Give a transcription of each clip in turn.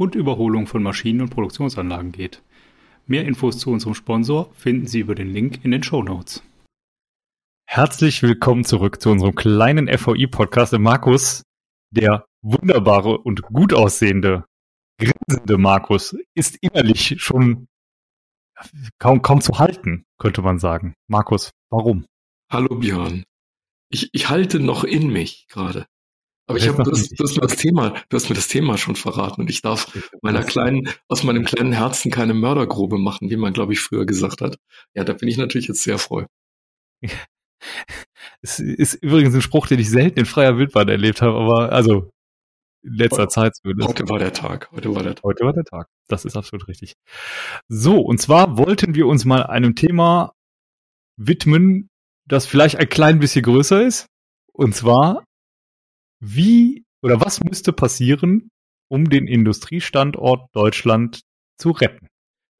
und Überholung von Maschinen und Produktionsanlagen geht. Mehr Infos zu unserem Sponsor finden Sie über den Link in den Show Notes. Herzlich willkommen zurück zu unserem kleinen FVI-Podcast. Markus, der wunderbare und gut aussehende, grinsende Markus, ist innerlich schon kaum, kaum zu halten, könnte man sagen. Markus, warum? Hallo Björn ich, ich halte noch in mich gerade. Aber ich habe das, das, das Thema, du hast mir das Thema schon verraten und ich darf meiner kleinen, aus meinem kleinen Herzen keine Mördergrube machen, wie man, glaube ich, früher gesagt hat. Ja, da bin ich natürlich jetzt sehr froh. Es ist übrigens ein Spruch, den ich selten in freier Wildbahn erlebt habe, aber also in letzter heute, Zeit zumindest. Heute war der Tag. Heute war der Tag. Heute war der Tag. Das ist absolut richtig. So, und zwar wollten wir uns mal einem Thema widmen, das vielleicht ein klein bisschen größer ist. Und zwar, wie oder was müsste passieren, um den Industriestandort Deutschland zu retten?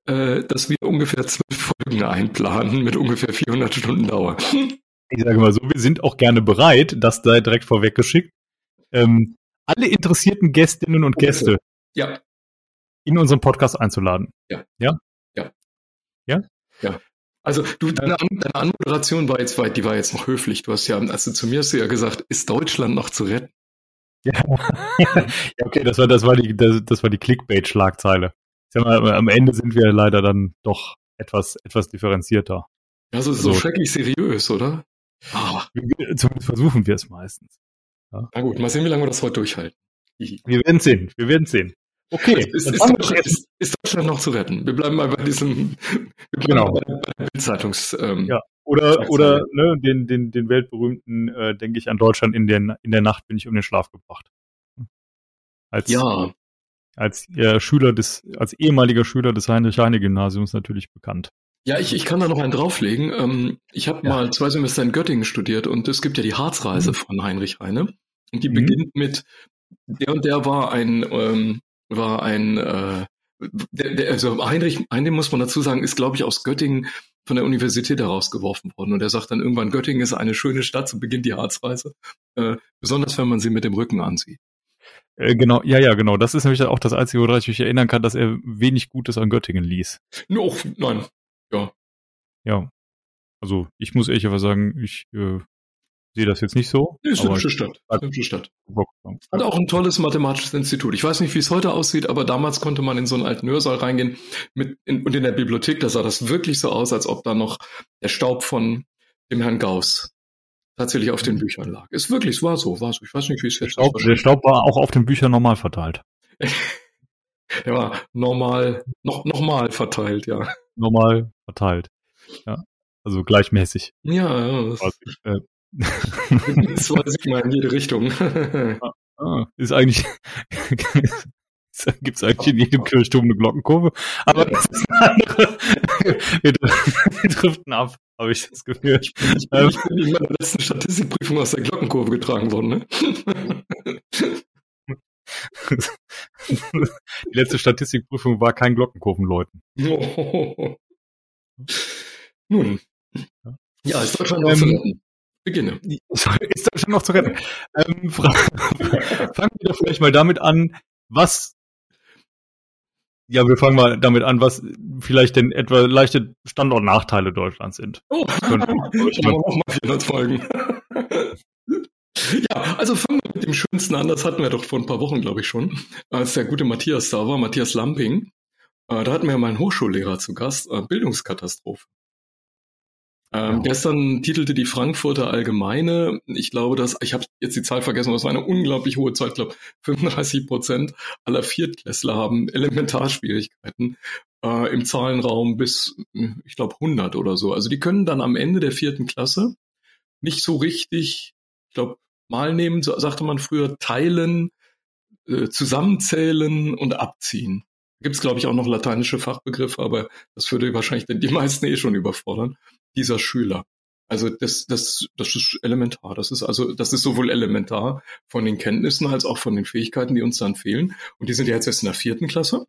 Äh, dass wir ungefähr zwölf Folgen einplanen mit ungefähr 400 Stunden Dauer. Ich sage mal so, wir sind auch gerne bereit, das da direkt vorweggeschickt, ähm, alle interessierten Gästinnen und Gäste ja. in unseren Podcast einzuladen. Ja. Ja? Ja. Ja? Ja. Also du, deine, deine Anmoderation war jetzt weit, die war jetzt noch höflich. Du hast ja, also zu mir hast du ja gesagt, ist Deutschland noch zu retten? Ja, ja okay, das war, das war die, das, das war die Clickbait-Schlagzeile. Am Ende sind wir leider dann doch etwas, etwas differenzierter. Ja, so, so also, schrecklich seriös, oder? Ah. Zumindest versuchen wir es meistens. Ja. Na gut, mal sehen, wie lange wir das heute durchhalten. Wir werden sehen, wir werden sehen. Okay. Ist, ist, Deutschland, ist, ist, Deutschland, noch zu retten? Wir bleiben mal bei diesem, genau. bei der Bildzeitungs. Ähm, ja. Oder, oder ne, den, den, den weltberühmten, äh, denke ich an Deutschland, in der, in der Nacht bin ich um den Schlaf gebracht. Als, ja. Als äh, Schüler des, als ehemaliger Schüler des Heinrich-Heine-Gymnasiums natürlich bekannt. Ja, ich, ich kann da noch einen drauflegen. Ähm, ich habe ja. mal zwei Semester in Göttingen studiert und es gibt ja die Harzreise mhm. von Heinrich Heine. Und die mhm. beginnt mit, der und der war ein ähm, war ein, äh, der, der, also Heinrich, Heinrich muss man dazu sagen, ist, glaube ich, aus Göttingen von der Universität herausgeworfen worden. Und er sagt dann irgendwann, Göttingen ist eine schöne Stadt, so beginnt die Harzreise. Äh, besonders wenn man sie mit dem Rücken ansieht. Äh, genau, ja, ja, genau. Das ist nämlich auch das Einzige, woran ich mich erinnern kann, dass er wenig Gutes an Göttingen ließ. No, nein, ja. Ja. Also ich muss ehrlich aber sagen, ich äh, sehe das jetzt nicht so. ist eine hübsche Stadt. Eine hübsche Stadt. Hat auch ein tolles mathematisches Institut. Ich weiß nicht, wie es heute aussieht, aber damals konnte man in so einen alten Hörsaal reingehen mit in, und in der Bibliothek, da sah das wirklich so aus, als ob da noch der Staub von dem Herrn Gauss tatsächlich auf den mhm. Büchern lag. Ist wirklich, es war so, war so. Ich weiß nicht, wie es jetzt Staub, Der Staub war auch auf den Büchern normal verteilt. der war normal, noch, nochmal verteilt, ja. Normal verteilt. Ja. Also gleichmäßig. Ja, ja. Das, weiß ich mal in jede Richtung. ah, ist eigentlich, gibt es eigentlich in jedem Kirchturm eine Glockenkurve, aber das ist eine andere. Wir, wir driften ab, habe ich das Gefühl. Ich bin, ich bin, ich bin in meiner letzten Statistikprüfung aus der Glockenkurve getragen worden, ne? Die letzte Statistikprüfung war kein Glockenkurvenläuten. Oh. Nun. Ja, ist Deutschland ähm, Beginne. Ist da schon noch zu retten. Ähm, fangen wir doch vielleicht mal damit an, was ja, wir fangen mal damit an, was vielleicht denn etwa leichte Standortnachteile Deutschlands sind. Oh, ich habe auch mal 400 Folgen. ja, also fangen wir mit dem Schönsten an. Das hatten wir doch vor ein paar Wochen, glaube ich, schon, als der gute Matthias da war, Matthias Lamping. Äh, da hatten wir meinen Hochschullehrer zu Gast, äh, Bildungskatastrophe. Ähm. Gestern titelte die Frankfurter Allgemeine, ich glaube, dass, ich habe jetzt die Zahl vergessen, aber es war eine unglaublich hohe Zahl, ich glaube 35 Prozent aller Viertklässler haben Elementarschwierigkeiten äh, im Zahlenraum bis, ich glaube, 100 oder so. Also die können dann am Ende der vierten Klasse nicht so richtig, ich glaube, mal nehmen, so sagte man früher, teilen, äh, zusammenzählen und abziehen. Gibt es, glaube ich, auch noch lateinische Fachbegriffe, aber das würde wahrscheinlich die meisten eh schon überfordern. Dieser Schüler. Also das, das, das ist elementar. Das ist also, das ist sowohl elementar von den Kenntnissen als auch von den Fähigkeiten, die uns dann fehlen. Und die sind ja jetzt erst in der vierten Klasse.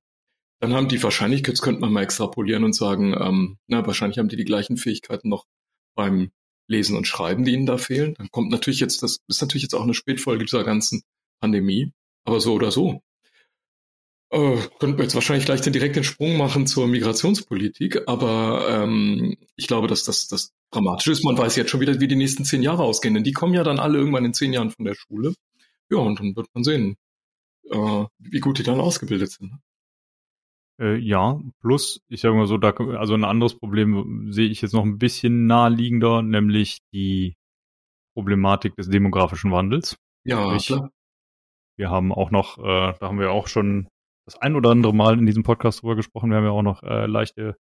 Dann haben die wahrscheinlich, jetzt könnte man mal extrapolieren und sagen, ähm, na, wahrscheinlich haben die die gleichen Fähigkeiten noch beim Lesen und Schreiben, die ihnen da fehlen. Dann kommt natürlich jetzt, das ist natürlich jetzt auch eine Spätfolge dieser ganzen Pandemie. Aber so oder so. Äh, könnten wir jetzt wahrscheinlich gleich den direkten Sprung machen zur Migrationspolitik, aber ähm, ich glaube, dass das, das dramatisch ist. Man weiß jetzt schon wieder, wie die nächsten zehn Jahre ausgehen, denn die kommen ja dann alle irgendwann in zehn Jahren von der Schule. Ja, und dann wird man sehen, äh, wie gut die dann ausgebildet sind. Äh, ja, plus, ich sage mal so, da, also ein anderes Problem sehe ich jetzt noch ein bisschen naheliegender, nämlich die Problematik des demografischen Wandels. Ja, ich, klar. Wir haben auch noch, äh, da haben wir auch schon das ein oder andere Mal in diesem Podcast drüber gesprochen. Wir haben ja auch noch äh, leichte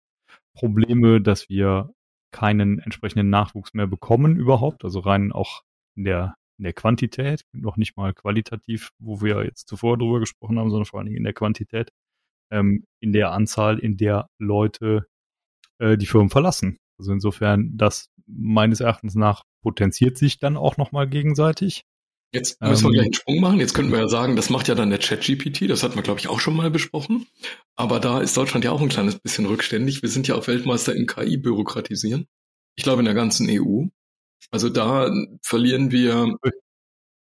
Probleme, dass wir keinen entsprechenden Nachwuchs mehr bekommen überhaupt. Also rein auch in der, in der Quantität, noch nicht mal qualitativ, wo wir jetzt zuvor drüber gesprochen haben, sondern vor allen Dingen in der Quantität, ähm, in der Anzahl, in der Leute äh, die Firmen verlassen. Also insofern, das meines Erachtens nach potenziert sich dann auch nochmal gegenseitig. Jetzt müssen wir gleich einen ähm. Sprung machen. Jetzt könnten wir ja sagen, das macht ja dann der ChatGPT. Das hatten wir, glaube ich, auch schon mal besprochen. Aber da ist Deutschland ja auch ein kleines bisschen rückständig. Wir sind ja auch Weltmeister im KI-Bürokratisieren. Ich glaube, in der ganzen EU. Also da verlieren wir.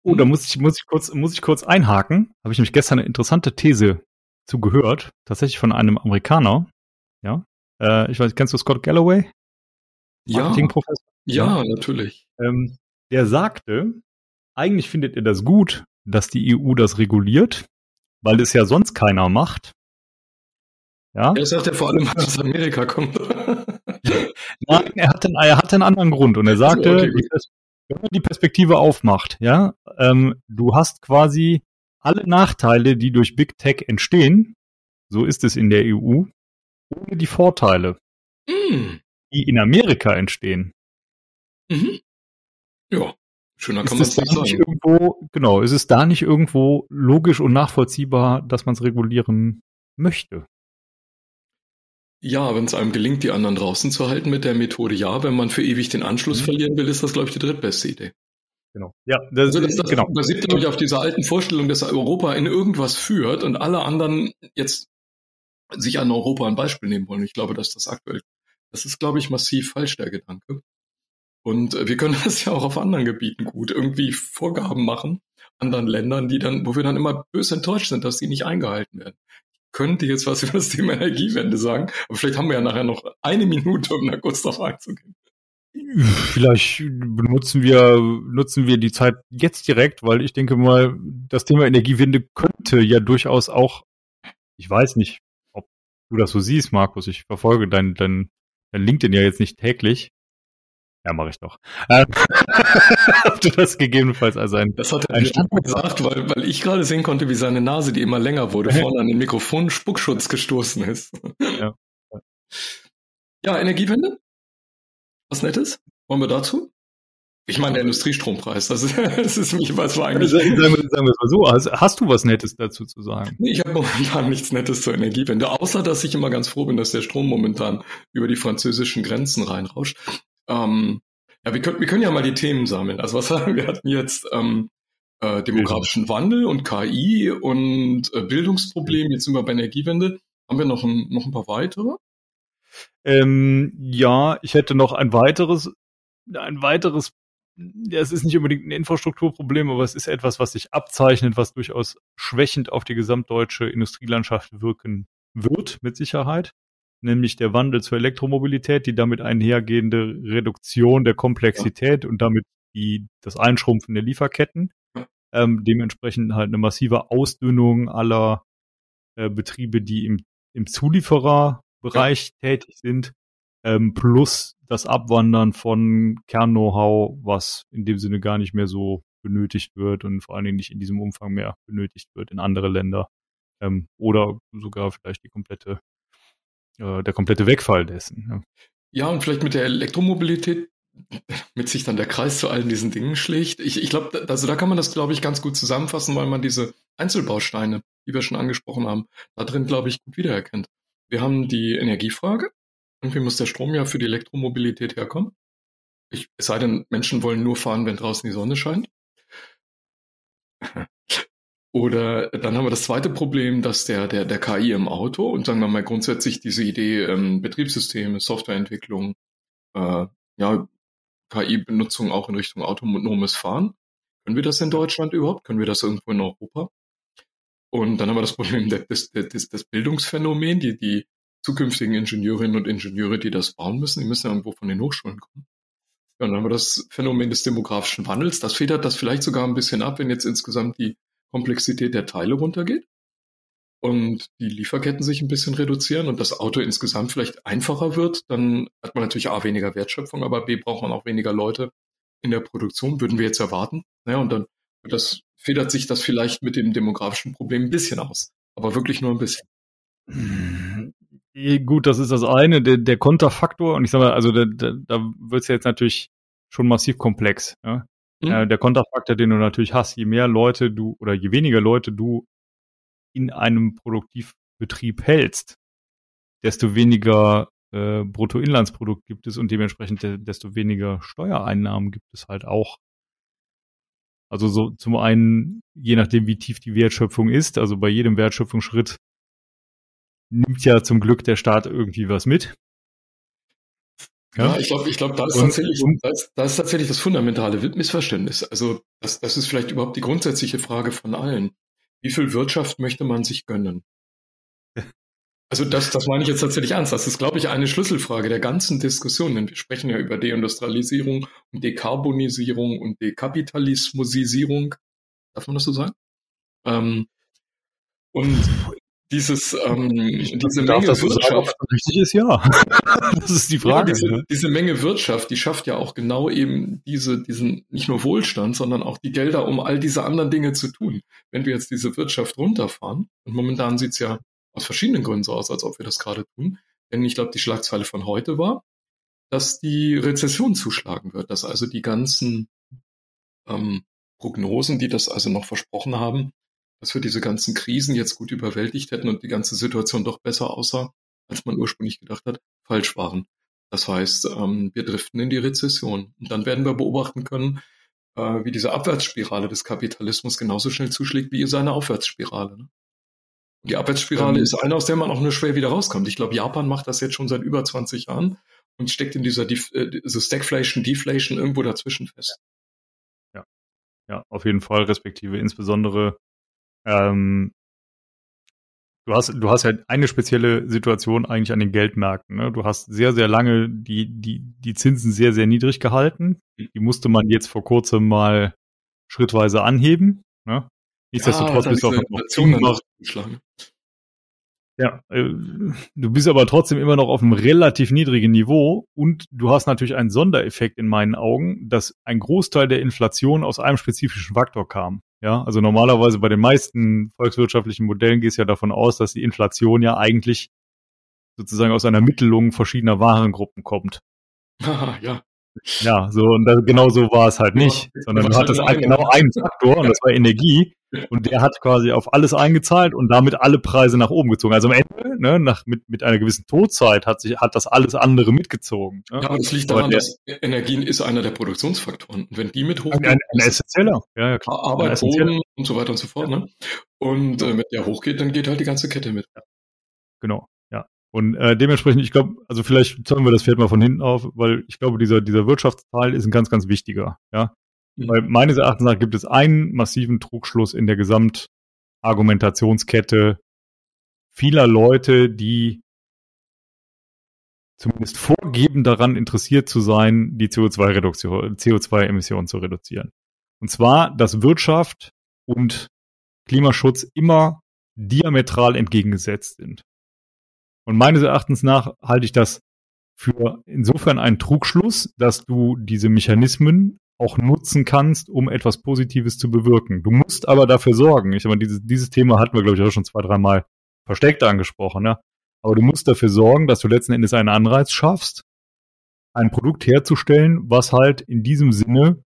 Oh, da muss ich, muss ich kurz, muss ich kurz einhaken. Habe ich nämlich gestern eine interessante These zugehört. Tatsächlich von einem Amerikaner. Ja. Äh, ich weiß, kennst du Scott Galloway? Ja. Ja, ja, natürlich. Ähm, der sagte, eigentlich findet ihr das gut, dass die EU das reguliert, weil es ja sonst keiner macht. Ja. Er sagt ja vor allem, dass aus Amerika kommt. Nein, er hatte, er hatte einen anderen Grund und er sagte, okay, wenn man die Perspektive aufmacht, ja, ähm, du hast quasi alle Nachteile, die durch Big Tech entstehen, so ist es in der EU, ohne die Vorteile, mm. die in Amerika entstehen. Mhm. Ja. Schöner kann man es nicht sagen. Irgendwo, genau, ist es da nicht irgendwo logisch und nachvollziehbar, dass man es regulieren möchte? Ja, wenn es einem gelingt, die anderen draußen zu halten mit der Methode, ja. Wenn man für ewig den Anschluss mhm. verlieren will, ist das, glaube ich, die drittbeste Idee. Genau. Ja, das, also das, das genau. basiert, glaube ich, auf dieser alten Vorstellung, dass Europa in irgendwas führt und alle anderen jetzt sich an Europa ein Beispiel nehmen wollen. Ich glaube, dass das aktuell, das ist, glaube ich, massiv falsch, der Gedanke. Und äh, wir können das ja auch auf anderen Gebieten gut irgendwie Vorgaben machen, anderen Ländern, die dann, wo wir dann immer böse enttäuscht sind, dass die nicht eingehalten werden. Ich könnte jetzt was über das Thema Energiewende sagen, aber vielleicht haben wir ja nachher noch eine Minute, um da kurz drauf einzugehen. Vielleicht benutzen wir, nutzen wir die Zeit jetzt direkt, weil ich denke mal, das Thema Energiewende könnte ja durchaus auch, ich weiß nicht, ob du das so siehst, Markus, ich verfolge dein, dein, dein LinkedIn ja jetzt nicht täglich, ja, mache ich doch. Ähm, ob du das gegebenenfalls also ein. Das hat er nicht gesagt, weil, weil ich gerade sehen konnte, wie seine Nase, die immer länger wurde, vorne an den Mikrofon Spuckschutz gestoßen ist. Ja. ja, Energiewende? Was Nettes? Wollen wir dazu? Ich meine, der Industriestrompreis, das ist, das ist mich, was war eigentlich. Sagen wir, sagen wir mal so, hast, hast du was Nettes dazu zu sagen? Nee, ich habe momentan nichts Nettes zur Energiewende, außer dass ich immer ganz froh bin, dass der Strom momentan über die französischen Grenzen reinrauscht. Ähm, ja, wir können, wir können ja mal die Themen sammeln. Also was sagen wir? hatten jetzt ähm, äh, demografischen Wandel und KI und äh, Bildungsproblem. Jetzt sind wir bei Energiewende. Haben wir noch ein, noch ein paar weitere? Ähm, ja, ich hätte noch ein weiteres, ein weiteres. Es ist nicht unbedingt ein Infrastrukturproblem, aber es ist etwas, was sich abzeichnet, was durchaus schwächend auf die gesamtdeutsche Industrielandschaft wirken wird, mit Sicherheit nämlich der Wandel zur Elektromobilität, die damit einhergehende Reduktion der Komplexität ja. und damit die, das Einschrumpfen der Lieferketten. Ähm, dementsprechend halt eine massive Ausdünnung aller äh, Betriebe, die im, im Zuliefererbereich ja. tätig sind, ähm, plus das Abwandern von Kern-Know-how, was in dem Sinne gar nicht mehr so benötigt wird und vor allen Dingen nicht in diesem Umfang mehr benötigt wird in andere Länder ähm, oder sogar vielleicht die komplette äh, der komplette Wegfall dessen. Ja. ja, und vielleicht mit der Elektromobilität mit sich dann der Kreis zu allen diesen Dingen schlägt. Ich, ich glaube, also da kann man das, glaube ich, ganz gut zusammenfassen, weil man diese Einzelbausteine die wir schon angesprochen haben, da drin, glaube ich, gut wiedererkennt. Wir haben die Energiefrage. Irgendwie muss der Strom ja für die Elektromobilität herkommen. Ich, es sei denn, Menschen wollen nur fahren, wenn draußen die Sonne scheint. Oder dann haben wir das zweite Problem, dass der, der, der KI im Auto und sagen wir mal grundsätzlich diese Idee ähm, Betriebssysteme, Softwareentwicklung, äh, ja, KI-Benutzung auch in Richtung autonomes Fahren. Können wir das in Deutschland überhaupt? Können wir das irgendwo in Europa? Und dann haben wir das Problem des, des, des Bildungsphänomen, die, die zukünftigen Ingenieurinnen und Ingenieure, die das bauen müssen, die müssen ja irgendwo von den Hochschulen kommen. Ja, und dann haben wir das Phänomen des demografischen Wandels. Das federt das vielleicht sogar ein bisschen ab, wenn jetzt insgesamt die Komplexität der Teile runtergeht und die Lieferketten sich ein bisschen reduzieren und das Auto insgesamt vielleicht einfacher wird, dann hat man natürlich A weniger Wertschöpfung, aber B braucht man auch weniger Leute in der Produktion, würden wir jetzt erwarten. Naja, und dann das federt sich das vielleicht mit dem demografischen Problem ein bisschen aus, aber wirklich nur ein bisschen. Gut, das ist das eine, der, der Konterfaktor und ich sage mal, also da, da, da wird es jetzt natürlich schon massiv komplex. Ja? Mhm. Äh, der Konterfaktor, den du natürlich hast, je mehr Leute du oder je weniger Leute du in einem Produktivbetrieb hältst, desto weniger äh, Bruttoinlandsprodukt gibt es und dementsprechend de desto weniger Steuereinnahmen gibt es halt auch. Also so zum einen, je nachdem, wie tief die Wertschöpfung ist, also bei jedem Wertschöpfungsschritt nimmt ja zum Glück der Staat irgendwie was mit. Ja, ja ich glaube, ich glaube, da, ist tatsächlich, da, ist, da ist tatsächlich das fundamentale Missverständnis. Also das, das ist vielleicht überhaupt die grundsätzliche Frage von allen. Wie viel Wirtschaft möchte man sich gönnen? Also das, das meine ich jetzt tatsächlich ernst. Das ist, glaube ich, eine Schlüsselfrage der ganzen Diskussion, denn wir sprechen ja über Deindustrialisierung und Dekarbonisierung und Dekapitalismusisierung. Darf man das so sagen? Ähm, und dieses, ähm, diese Menge das Wirtschaft. Sagen, richtig ist ja. das ist die Frage. Ja, diese, ne? diese, Menge Wirtschaft, die schafft ja auch genau eben diese, diesen, nicht nur Wohlstand, sondern auch die Gelder, um all diese anderen Dinge zu tun. Wenn wir jetzt diese Wirtschaft runterfahren, und momentan sieht's ja aus verschiedenen Gründen so aus, als ob wir das gerade tun, denn ich glaube, die Schlagzeile von heute war, dass die Rezession zuschlagen wird, dass also die ganzen ähm, Prognosen, die das also noch versprochen haben, dass wir diese ganzen Krisen jetzt gut überwältigt hätten und die ganze Situation doch besser aussah, als man ursprünglich gedacht hat, falsch waren. Das heißt, ähm, wir driften in die Rezession. Und dann werden wir beobachten können, äh, wie diese Abwärtsspirale des Kapitalismus genauso schnell zuschlägt wie seine Aufwärtsspirale. Ne? Die Abwärtsspirale ähm, ist eine, aus der man auch nur schwer wieder rauskommt. Ich glaube, Japan macht das jetzt schon seit über 20 Jahren und steckt in dieser Def äh, so Stagflation, Deflation irgendwo dazwischen fest. Ja, ja, auf jeden Fall, respektive insbesondere ähm, du hast, du hast ja eine spezielle Situation eigentlich an den Geldmärkten. Ne? Du hast sehr, sehr lange die, die, die Zinsen sehr, sehr niedrig gehalten. Die musste man jetzt vor kurzem mal schrittweise anheben. Ne? Nichtsdestotrotz ja, bist du auch noch ja, äh, du bist aber trotzdem immer noch auf einem relativ niedrigen Niveau und du hast natürlich einen Sondereffekt in meinen Augen, dass ein Großteil der Inflation aus einem spezifischen Faktor kam. Ja, also normalerweise bei den meisten volkswirtschaftlichen Modellen geht es ja davon aus, dass die Inflation ja eigentlich sozusagen aus einer Mittelung verschiedener Warengruppen kommt. ja. Ja, so und das, genau so war es halt nicht, sondern du hattest halt genau einen Faktor und das war Energie und der hat quasi auf alles eingezahlt und damit alle Preise nach oben gezogen. Also am Ende, ne, nach, mit, mit einer gewissen Todzeit hat sich, hat das alles andere mitgezogen. Ne? Ja, aber das liegt daran, der, dass Energien ist einer der Produktionsfaktoren. Und wenn die mit hochgehen. Ein, ein essentieller. Ja, ja, klar. Arbeit, Boden und so weiter und so fort, ne? Und äh, wenn der hochgeht, dann geht halt die ganze Kette mit. Genau. Und äh, dementsprechend, ich glaube, also vielleicht zäumen wir das Pferd mal von hinten auf, weil ich glaube, dieser, dieser Wirtschaftsteil ist ein ganz, ganz wichtiger. Ja? Weil meines Erachtens nach gibt es einen massiven Trugschluss in der Gesamtargumentationskette vieler Leute, die zumindest vorgeben, daran interessiert zu sein, die CO2-Reduktion, CO2-Emissionen zu reduzieren. Und zwar, dass Wirtschaft und Klimaschutz immer diametral entgegengesetzt sind. Und meines Erachtens nach halte ich das für insofern einen Trugschluss, dass du diese Mechanismen auch nutzen kannst, um etwas Positives zu bewirken. Du musst aber dafür sorgen. Ich meine, dieses, dieses Thema hatten wir, glaube ich, auch schon zwei, dreimal versteckt angesprochen, ne? Aber du musst dafür sorgen, dass du letzten Endes einen Anreiz schaffst, ein Produkt herzustellen, was halt in diesem Sinne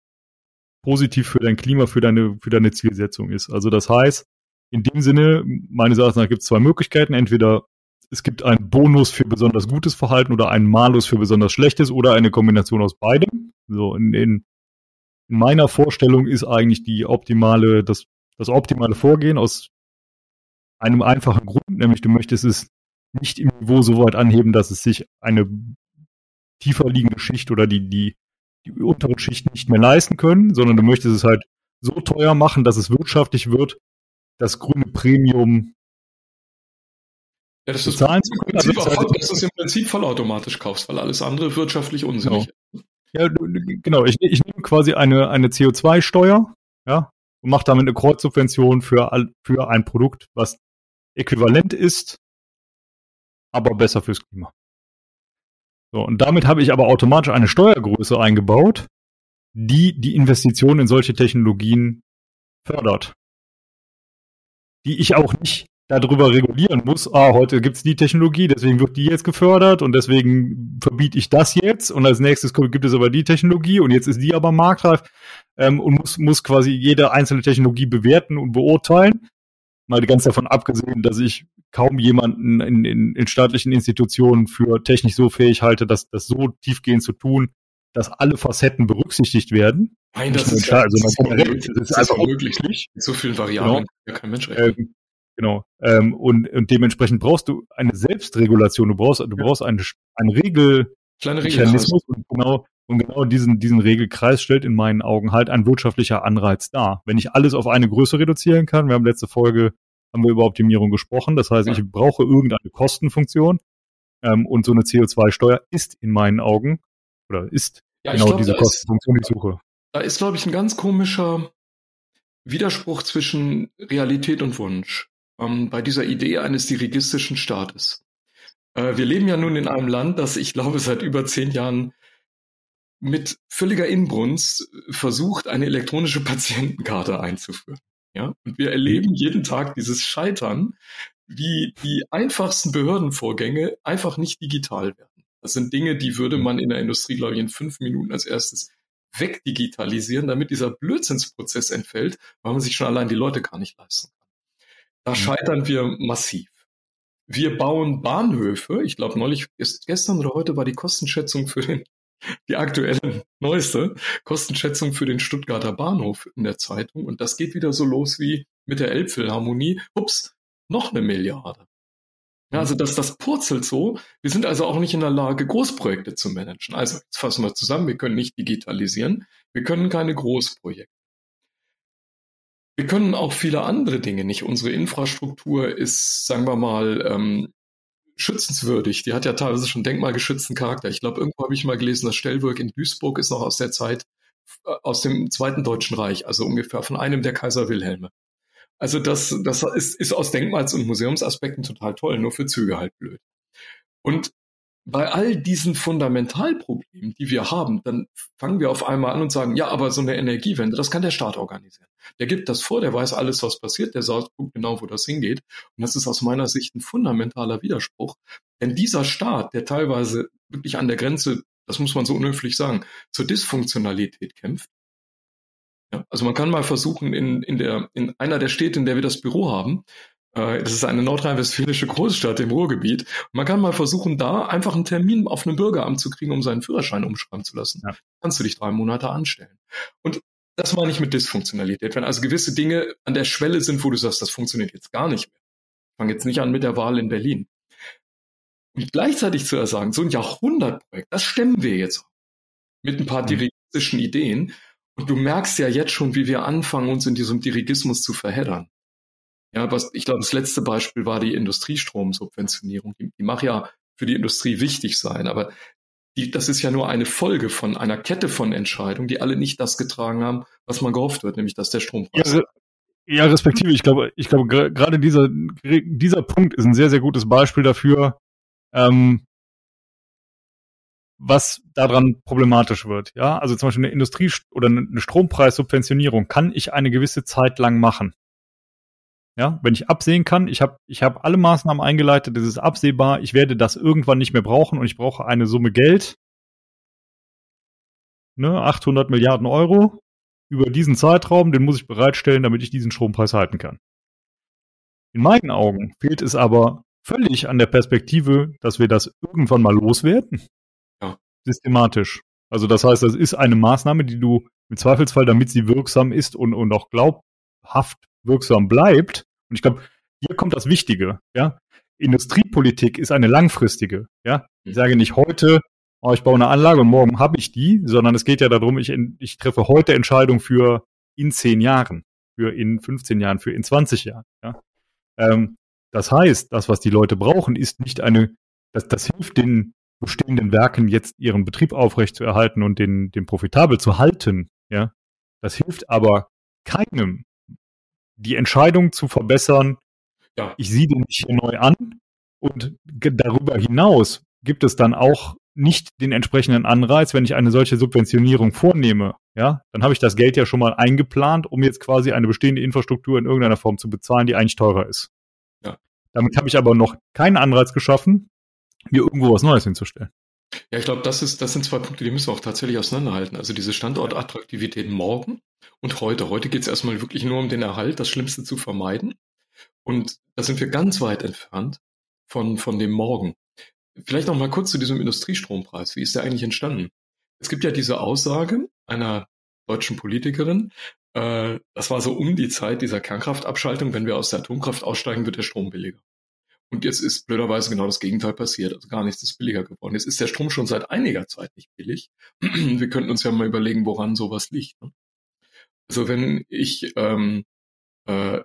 positiv für dein Klima, für deine, für deine Zielsetzung ist. Also das heißt, in dem Sinne, meines Erachtens gibt es zwei Möglichkeiten. Entweder es gibt einen Bonus für besonders gutes Verhalten oder einen Malus für besonders schlechtes oder eine Kombination aus beidem. So in, in, meiner Vorstellung ist eigentlich die optimale, das, das optimale Vorgehen aus einem einfachen Grund, nämlich du möchtest es nicht im Niveau so weit anheben, dass es sich eine tiefer liegende Schicht oder die, die, die unteren Schichten nicht mehr leisten können, sondern du möchtest es halt so teuer machen, dass es wirtschaftlich wird, das grüne Premium ja, das ist, können. Also das, halt, dass du es im Prinzip vollautomatisch kaufst, weil alles andere wirtschaftlich unsinnig genau. ist. Ja, genau. Ich, ich nehme quasi eine, eine CO2-Steuer, ja, und mache damit eine Kreuzsubvention für, für ein Produkt, was äquivalent ist, aber besser fürs Klima. So, und damit habe ich aber automatisch eine Steuergröße eingebaut, die die Investition in solche Technologien fördert. Die ich auch nicht darüber regulieren muss, ah, heute gibt's die Technologie, deswegen wird die jetzt gefördert und deswegen verbiete ich das jetzt und als nächstes gibt es aber die Technologie und jetzt ist die aber marktreif ähm, und muss, muss quasi jede einzelne Technologie bewerten und beurteilen. Mal ganz davon abgesehen, dass ich kaum jemanden in, in, in staatlichen Institutionen für technisch so fähig halte, das, das so tiefgehend zu tun, dass alle Facetten berücksichtigt werden. Nein, das ist, ja, also das ist, das ist, ist einfach unmöglich. Mit so vielen Variablen genau. ja kein Mensch rechnen. Ähm, Genau. Ähm, und, und dementsprechend brauchst du eine Selbstregulation. Du brauchst, du brauchst einen, einen Regelmechanismus und genau, und genau diesen, diesen Regelkreis stellt in meinen Augen halt ein wirtschaftlicher Anreiz dar. Wenn ich alles auf eine Größe reduzieren kann, wir haben letzte Folge, haben wir über Optimierung gesprochen. Das heißt, ich brauche irgendeine Kostenfunktion. Ähm, und so eine CO2-Steuer ist in meinen Augen, oder ist ja, genau glaub, diese Kostenfunktion, die ich suche. Da ist, glaube ich, ein ganz komischer Widerspruch zwischen Realität und Wunsch ähm, bei dieser Idee eines dirigistischen Staates. Äh, wir leben ja nun in einem Land, das ich glaube seit über zehn Jahren mit völliger Inbrunst versucht, eine elektronische Patientenkarte einzuführen. Ja, und wir erleben jeden Tag dieses Scheitern, wie die einfachsten Behördenvorgänge einfach nicht digital werden. Das sind Dinge, die würde man in der Industrie, glaube ich, in fünf Minuten als erstes wegdigitalisieren, damit dieser Blödsinnsprozess entfällt, weil man sich schon allein die Leute gar nicht leisten. Da mhm. scheitern wir massiv. Wir bauen Bahnhöfe. Ich glaube, neulich ist gestern oder heute war die Kostenschätzung für den, die aktuelle neueste Kostenschätzung für den Stuttgarter Bahnhof in der Zeitung. Und das geht wieder so los wie mit der Elbphilharmonie. Ups, noch eine Milliarde. Ja, also das, das purzelt so. Wir sind also auch nicht in der Lage, Großprojekte zu managen. Also, jetzt fassen wir zusammen, wir können nicht digitalisieren, wir können keine Großprojekte. Wir können auch viele andere Dinge nicht. Unsere Infrastruktur ist, sagen wir mal, ähm, schützenswürdig. Die hat ja teilweise schon denkmalgeschützten Charakter. Ich glaube, irgendwo habe ich mal gelesen, das Stellwerk in Duisburg ist noch aus der Zeit, äh, aus dem Zweiten Deutschen Reich, also ungefähr von einem der Kaiser Wilhelme. Also das, das ist, ist aus Denkmals- und Museumsaspekten total toll, nur für Züge halt blöd. Und bei all diesen Fundamentalproblemen, die wir haben, dann fangen wir auf einmal an und sagen, ja, aber so eine Energiewende, das kann der Staat organisieren. Der gibt das vor, der weiß alles, was passiert, der sagt genau, wo das hingeht. Und das ist aus meiner Sicht ein fundamentaler Widerspruch. Denn dieser Staat, der teilweise wirklich an der Grenze, das muss man so unhöflich sagen, zur Dysfunktionalität kämpft. Ja, also man kann mal versuchen, in, in, der, in einer der Städte, in der wir das Büro haben, äh, das ist eine nordrhein-westfälische Großstadt im Ruhrgebiet. Man kann mal versuchen, da einfach einen Termin auf einem Bürgeramt zu kriegen, um seinen Führerschein umschreiben zu lassen. Ja. Kannst du dich drei Monate anstellen. Und das meine ich mit Dysfunktionalität. Wenn also gewisse Dinge an der Schwelle sind, wo du sagst, das funktioniert jetzt gar nicht mehr. Ich fange jetzt nicht an mit der Wahl in Berlin. Und gleichzeitig zu sagen, so ein Jahrhundertprojekt, das stemmen wir jetzt mit ein paar mhm. dirigistischen Ideen. Und du merkst ja jetzt schon, wie wir anfangen, uns in diesem Dirigismus zu verheddern. Ja, was, ich glaube, das letzte Beispiel war die Industriestromsubventionierung. Die, die mag ja für die Industrie wichtig sein, aber die, das ist ja nur eine Folge von einer Kette von Entscheidungen, die alle nicht das getragen haben, was man gehofft wird, nämlich dass der Strompreis. Ja, ja respektive. Ich glaube, ich glaube, gerade dieser, dieser Punkt ist ein sehr, sehr gutes Beispiel dafür, ähm, was daran problematisch wird. Ja, also zum Beispiel eine Industrie- oder eine Strompreissubventionierung kann ich eine gewisse Zeit lang machen. Ja, wenn ich absehen kann, ich habe ich hab alle Maßnahmen eingeleitet, es ist absehbar, ich werde das irgendwann nicht mehr brauchen und ich brauche eine Summe Geld, ne, 800 Milliarden Euro über diesen Zeitraum, den muss ich bereitstellen, damit ich diesen Strompreis halten kann. In meinen Augen fehlt es aber völlig an der Perspektive, dass wir das irgendwann mal loswerden. Ja. Systematisch. Also das heißt, das ist eine Maßnahme, die du im Zweifelsfall, damit sie wirksam ist und, und auch glaubhaft wirksam bleibt. Und ich glaube, hier kommt das Wichtige, ja. Industriepolitik ist eine langfristige, ja. Ich sage nicht heute, oh, ich baue eine Anlage und morgen habe ich die, sondern es geht ja darum, ich, ich treffe heute Entscheidungen für in zehn Jahren, für in 15 Jahren, für in 20 Jahren, ja. Ähm, das heißt, das, was die Leute brauchen, ist nicht eine, das, das hilft den bestehenden Werken jetzt ihren Betrieb aufrechtzuerhalten und den, den profitabel zu halten, ja. Das hilft aber keinem, die Entscheidung zu verbessern, ja. ich siedle mich hier neu an und darüber hinaus gibt es dann auch nicht den entsprechenden Anreiz, wenn ich eine solche Subventionierung vornehme, ja, dann habe ich das Geld ja schon mal eingeplant, um jetzt quasi eine bestehende Infrastruktur in irgendeiner Form zu bezahlen, die eigentlich teurer ist. Ja. Damit habe ich aber noch keinen Anreiz geschaffen, mir irgendwo was Neues hinzustellen. Ja, ich glaube, das ist, das sind zwei Punkte, die müssen wir auch tatsächlich auseinanderhalten. Also diese Standortattraktivität morgen und heute. Heute geht es erstmal wirklich nur um den Erhalt, das Schlimmste zu vermeiden. Und da sind wir ganz weit entfernt von, von dem Morgen. Vielleicht noch mal kurz zu diesem Industriestrompreis. Wie ist der eigentlich entstanden? Es gibt ja diese Aussage einer deutschen Politikerin, äh, das war so um die Zeit dieser Kernkraftabschaltung, wenn wir aus der Atomkraft aussteigen, wird der Strom billiger. Und jetzt ist blöderweise genau das Gegenteil passiert. Also gar nichts ist billiger geworden. Jetzt ist der Strom schon seit einiger Zeit nicht billig. Wir könnten uns ja mal überlegen, woran sowas liegt. Ne? Also wenn ich ähm, äh,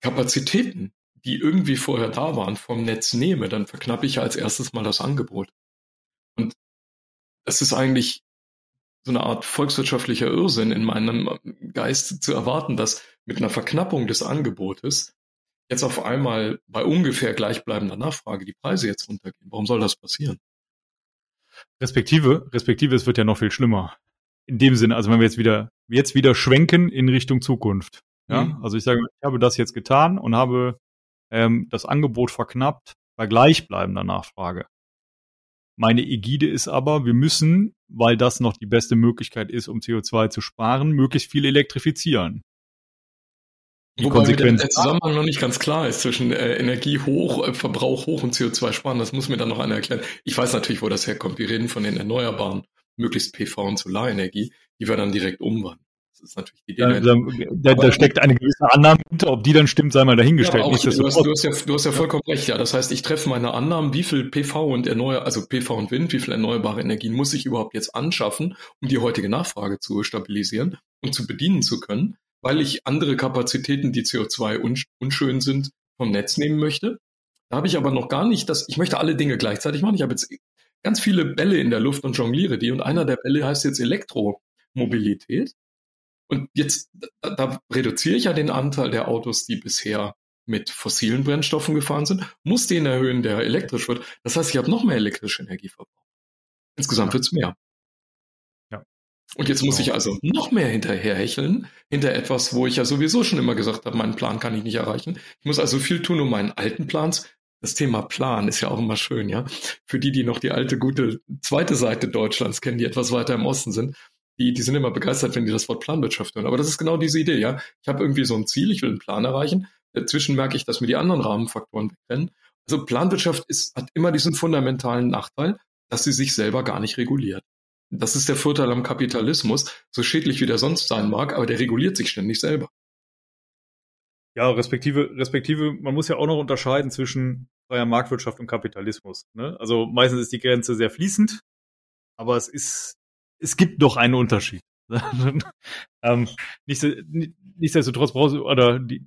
Kapazitäten, die irgendwie vorher da waren, vom Netz nehme, dann verknappe ich ja als erstes mal das Angebot. Und das ist eigentlich so eine Art volkswirtschaftlicher Irrsinn in meinem Geist zu erwarten, dass mit einer Verknappung des Angebotes jetzt auf einmal bei ungefähr gleichbleibender Nachfrage die Preise jetzt runtergehen. Warum soll das passieren? Respektive, respektive, es wird ja noch viel schlimmer. In dem Sinne, also wenn wir jetzt wieder, jetzt wieder schwenken in Richtung Zukunft. Ja, mhm. also ich sage, ich habe das jetzt getan und habe ähm, das Angebot verknappt bei gleichbleibender Nachfrage. Meine Ägide ist aber, wir müssen, weil das noch die beste Möglichkeit ist, um CO2 zu sparen, möglichst viel elektrifizieren. Die Wobei Konsequenz der, Zusammenhang noch nicht ganz klar ist zwischen äh, Energie hoch, äh, Verbrauch hoch und CO2 sparen. Das muss mir dann noch einer erklären. Ich weiß natürlich, wo das herkommt. Wir reden von den Erneuerbaren, möglichst PV und Solarenergie, die wir dann direkt umwandeln. Das ist natürlich die Idee. Da, da, da steckt eine gewisse Annahme hinter. Ob die dann stimmt, sei mal dahingestellt. Ja, auch, du, hast, du, hast ja, du hast ja vollkommen recht. Ja, das heißt, ich treffe meine Annahmen, wie viel PV und erneuer, also PV und Wind, wie viel erneuerbare Energien muss ich überhaupt jetzt anschaffen, um die heutige Nachfrage zu stabilisieren und zu bedienen zu können weil ich andere Kapazitäten, die CO2 unschön sind, vom Netz nehmen möchte. Da habe ich aber noch gar nicht das, ich möchte alle Dinge gleichzeitig machen. Ich habe jetzt ganz viele Bälle in der Luft und jongliere die und einer der Bälle heißt jetzt Elektromobilität. Und jetzt, da, da reduziere ich ja den Anteil der Autos, die bisher mit fossilen Brennstoffen gefahren sind, muss den erhöhen, der elektrisch wird. Das heißt, ich habe noch mehr elektrische Energieverbrauch. Insgesamt wird es mehr. Und jetzt muss ich genau. also noch mehr hinterherhecheln, hinter etwas, wo ich ja sowieso schon immer gesagt habe, meinen Plan kann ich nicht erreichen. Ich muss also viel tun, um meinen alten Plans. Das Thema Plan ist ja auch immer schön, ja. Für die, die noch die alte, gute zweite Seite Deutschlands kennen, die etwas weiter im Osten sind, die, die sind immer begeistert, wenn die das Wort Planwirtschaft hören. Aber das ist genau diese Idee, ja. Ich habe irgendwie so ein Ziel, ich will einen Plan erreichen. Dazwischen merke ich, dass mir die anderen Rahmenfaktoren wegrennen. Also Planwirtschaft ist, hat immer diesen fundamentalen Nachteil, dass sie sich selber gar nicht reguliert. Das ist der Vorteil am Kapitalismus, so schädlich wie der sonst sein mag, aber der reguliert sich ständig selber. Ja, respektive, respektive, man muss ja auch noch unterscheiden zwischen freier Marktwirtschaft und Kapitalismus. Ne? Also meistens ist die Grenze sehr fließend, aber es ist, es gibt doch einen Unterschied. ähm, nichtsdestotrotz brauchst du, oder die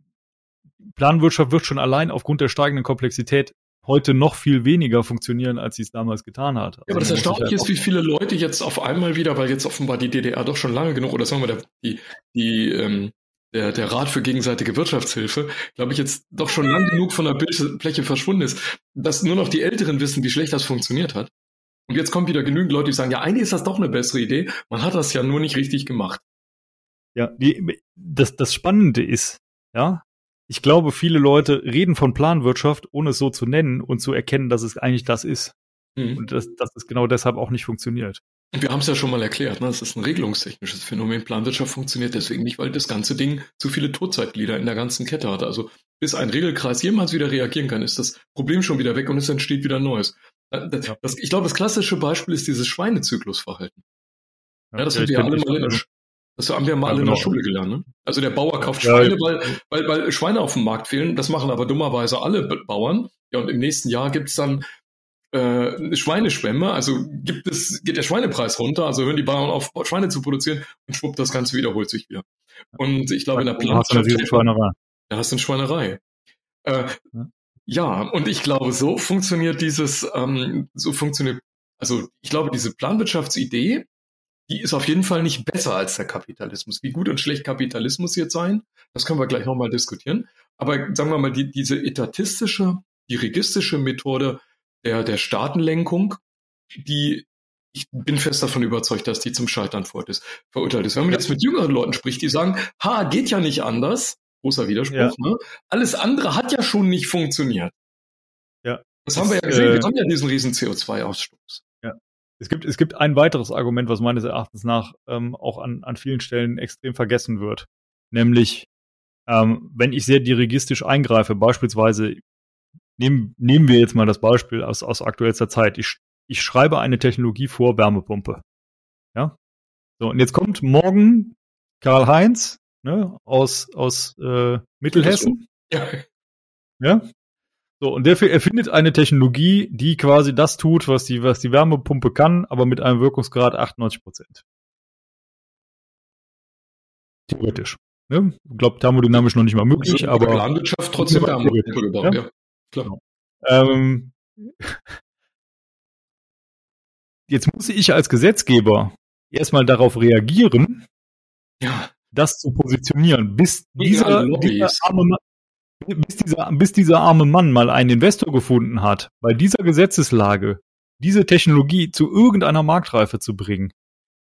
Planwirtschaft wird schon allein aufgrund der steigenden Komplexität heute noch viel weniger funktionieren, als sie es damals getan hat. Also ja, aber das also Erstaunliche ist, wie viele Leute jetzt auf einmal wieder, weil jetzt offenbar die DDR doch schon lange genug, oder sagen wir, der, die, die, ähm, der, der Rat für gegenseitige Wirtschaftshilfe, glaube ich, jetzt doch schon lang genug von der Bildfläche verschwunden ist, dass nur noch die Älteren wissen, wie schlecht das funktioniert hat. Und jetzt kommen wieder genügend Leute, die sagen, ja, eigentlich ist das doch eine bessere Idee. Man hat das ja nur nicht richtig gemacht. Ja, die, das, das Spannende ist, ja, ich glaube, viele Leute reden von Planwirtschaft, ohne es so zu nennen und zu erkennen, dass es eigentlich das ist. Mhm. Und dass, dass es genau deshalb auch nicht funktioniert. Wir haben es ja schon mal erklärt, ne? das ist ein regelungstechnisches Phänomen. Planwirtschaft funktioniert deswegen nicht, weil das ganze Ding zu viele Totzeitglieder in der ganzen Kette hat. Also bis ein Regelkreis jemals wieder reagieren kann, ist das Problem schon wieder weg und es entsteht wieder Neues. Das, das, ich glaube, das klassische Beispiel ist dieses Schweinezyklusverhalten. Ja, das ja, sind wir alle mal in der, das haben wir mal alle in der genau. Schule gelernt. Ne? Also der Bauer kauft Schweine, weil, weil, weil Schweine auf dem Markt fehlen. Das machen aber dummerweise alle Bauern. Ja, und im nächsten Jahr gibt's dann äh, Schweineschwämme, also gibt es, geht der Schweinepreis runter, also hören die Bauern auf, Schweine zu produzieren und schwupp, das Ganze wiederholt sich wieder. Und ich glaube, in der Planwirtschaft. Da hast du eine Schweinerei. Da hast du eine Schweinerei. Äh, ja. ja, und ich glaube, so funktioniert dieses, ähm, so funktioniert, also ich glaube, diese Planwirtschaftsidee, die ist auf jeden Fall nicht besser als der Kapitalismus. Wie gut und schlecht Kapitalismus jetzt sein, das können wir gleich nochmal diskutieren. Aber sagen wir mal, die, diese etatistische, dirigistische Methode der, der Staatenlenkung, die ich bin fest davon überzeugt, dass die zum Scheitern verurteilt ist. Wenn man jetzt mit jüngeren Leuten spricht, die sagen, ha, geht ja nicht anders, großer Widerspruch, ja. ne? Alles andere hat ja schon nicht funktioniert. Ja. Das, das haben wir ja gesehen, äh, wir haben ja diesen riesen CO2-Ausstoß. Es gibt, es gibt ein weiteres Argument, was meines Erachtens nach ähm, auch an, an vielen Stellen extrem vergessen wird. Nämlich, ähm, wenn ich sehr dirigistisch eingreife, beispielsweise nehmen, nehmen wir jetzt mal das Beispiel aus, aus aktuellster Zeit. Ich, ich schreibe eine Technologie vor, Wärmepumpe. Ja. So, und jetzt kommt morgen Karl-Heinz ne, aus, aus äh, Mittelhessen. Ja. ja. So, und der erfindet eine Technologie, die quasi das tut, was die, was die Wärmepumpe kann, aber mit einem Wirkungsgrad 98 Prozent. Theoretisch. Ne? Glaubt thermodynamisch noch nicht mal möglich, aber. Planwirtschaft trotzdem Wärmepumpe gebaut, ja. ja. Klar. Genau. Ähm, jetzt muss ich als Gesetzgeber erstmal darauf reagieren, ja. das zu positionieren, bis dieser, dieser, arme bis, dieser, bis dieser arme Mann mal einen Investor gefunden hat, bei dieser Gesetzeslage diese Technologie zu irgendeiner Marktreife zu bringen,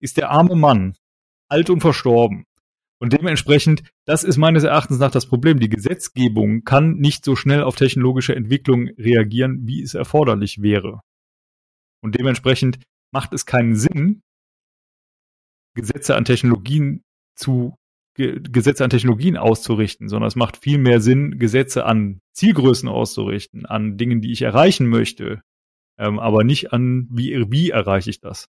ist der arme Mann alt und verstorben. Und dementsprechend, das ist meines Erachtens nach das Problem. Die Gesetzgebung kann nicht so schnell auf technologische Entwicklung reagieren, wie es erforderlich wäre. Und dementsprechend macht es keinen Sinn, Gesetze an Technologien zu Gesetze an Technologien auszurichten, sondern es macht viel mehr Sinn, Gesetze an Zielgrößen auszurichten, an Dingen, die ich erreichen möchte, ähm, aber nicht an, wie, wie erreiche ich das.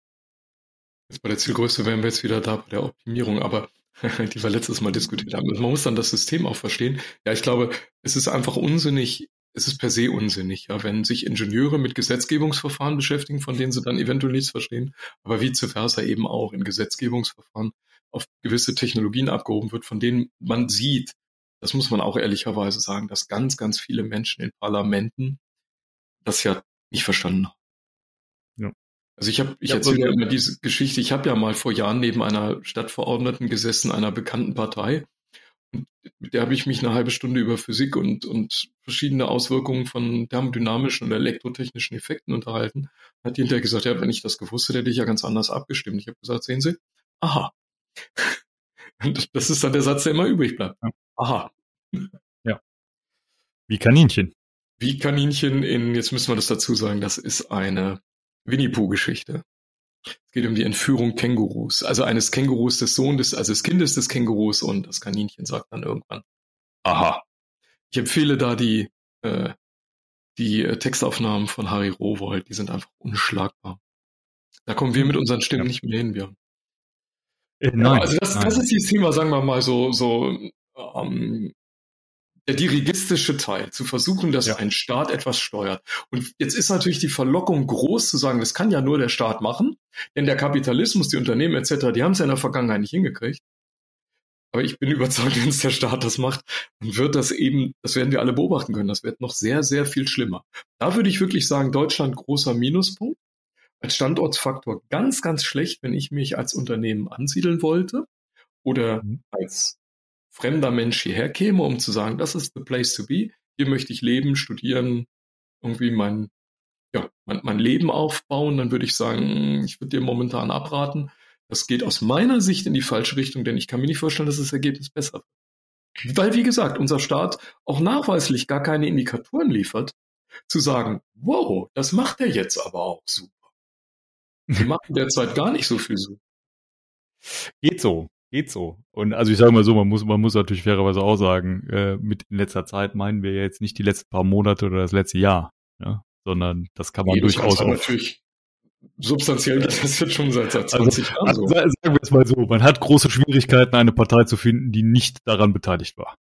Jetzt bei der Zielgröße wären wir jetzt wieder da bei der Optimierung, aber die wir letztes Mal diskutiert haben. Man muss dann das System auch verstehen. Ja, ich glaube, es ist einfach unsinnig, es ist per se unsinnig, ja, wenn sich Ingenieure mit Gesetzgebungsverfahren beschäftigen, von denen sie dann eventuell nichts verstehen, aber vice versa eben auch in Gesetzgebungsverfahren auf gewisse Technologien abgehoben wird, von denen man sieht, das muss man auch ehrlicherweise sagen, dass ganz, ganz viele Menschen in Parlamenten das ja nicht verstanden haben. Ja. Also ich habe, ich ja, erzähle ja immer diese Geschichte. Ich habe ja mal vor Jahren neben einer Stadtverordneten gesessen, einer bekannten Partei. Und mit der habe ich mich eine halbe Stunde über Physik und, und verschiedene Auswirkungen von thermodynamischen und elektrotechnischen Effekten unterhalten. Hat die hinterher gesagt, ja, wenn ich das gewusst hätte, hätte ich ja ganz anders abgestimmt. Ich habe gesagt, sehen Sie, aha. Das ist dann der Satz, der immer übrig bleibt. Aha. Ja. Wie Kaninchen. Wie Kaninchen in, jetzt müssen wir das dazu sagen, das ist eine Winnie-Pooh-Geschichte. Es geht um die Entführung Kängurus. Also eines Kängurus des Sohnes, also des Kindes des Kängurus und das Kaninchen sagt dann irgendwann, aha. Ich empfehle da die, äh, die äh, Textaufnahmen von Harry Rowold, die sind einfach unschlagbar. Da kommen wir mit unseren Stimmen ja. nicht mehr hin, wir. Nein, ja, also das, nein. das ist dieses Thema, sagen wir mal, so, so ähm, der dirigistische Teil, zu versuchen, dass ja. ein Staat etwas steuert. Und jetzt ist natürlich die Verlockung groß zu sagen, das kann ja nur der Staat machen, denn der Kapitalismus, die Unternehmen etc., die haben es ja in der Vergangenheit nicht hingekriegt. Aber ich bin überzeugt, wenn es der Staat das macht, dann wird das eben, das werden wir alle beobachten können, das wird noch sehr, sehr viel schlimmer. Da würde ich wirklich sagen, Deutschland großer Minuspunkt. Als Standortsfaktor ganz, ganz schlecht, wenn ich mich als Unternehmen ansiedeln wollte oder mhm. als fremder Mensch hierher käme, um zu sagen, das ist the place to be, hier möchte ich leben, studieren, irgendwie mein, ja, mein, mein Leben aufbauen, dann würde ich sagen, ich würde dir momentan abraten. Das geht aus meiner Sicht in die falsche Richtung, denn ich kann mir nicht vorstellen, dass das Ergebnis besser wird. Weil, wie gesagt, unser Staat auch nachweislich gar keine Indikatoren liefert, zu sagen, wow, das macht er jetzt aber auch super. Die machen derzeit gar nicht so viel so. Geht so geht so. Und also ich sage mal so, man muss, man muss natürlich fairerweise auch sagen, äh, mit in letzter Zeit meinen wir jetzt nicht die letzten paar Monate oder das letzte Jahr, ja? sondern das kann man nee, durchaus auch. Natürlich substanziell das ist jetzt schon seit, seit 20 also, Jahren so. Sagen wir es mal so, man hat große Schwierigkeiten, eine Partei zu finden, die nicht daran beteiligt war.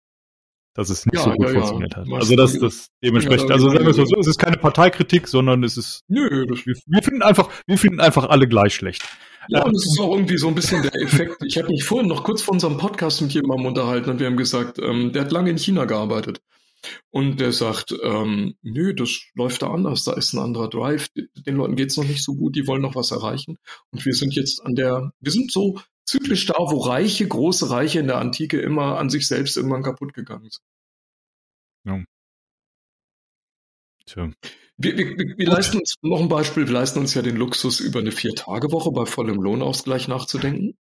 Dass es nicht ja, so gut ja, funktioniert hat. Also das, das dementsprechend, also sagen wir es mal so, es ist keine Parteikritik, sondern es ist, Nö, das wir, wir finden einfach, wir finden einfach alle gleich schlecht. Ja, und es ist auch irgendwie so ein bisschen der Effekt. Ich habe mich vorhin noch kurz vor unserem Podcast mit jemandem unterhalten und wir haben gesagt, ähm, der hat lange in China gearbeitet. Und der sagt, ähm, nö, das läuft da anders, da ist ein anderer Drive, den Leuten geht's noch nicht so gut, die wollen noch was erreichen. Und wir sind jetzt an der, wir sind so zyklisch da, wo Reiche, große Reiche in der Antike immer an sich selbst irgendwann kaputt gegangen sind. Ja. Tja. Wir, wir, wir leisten uns, noch ein Beispiel, wir leisten uns ja den Luxus, über eine Vier-Tage-Woche bei vollem Lohnausgleich nachzudenken.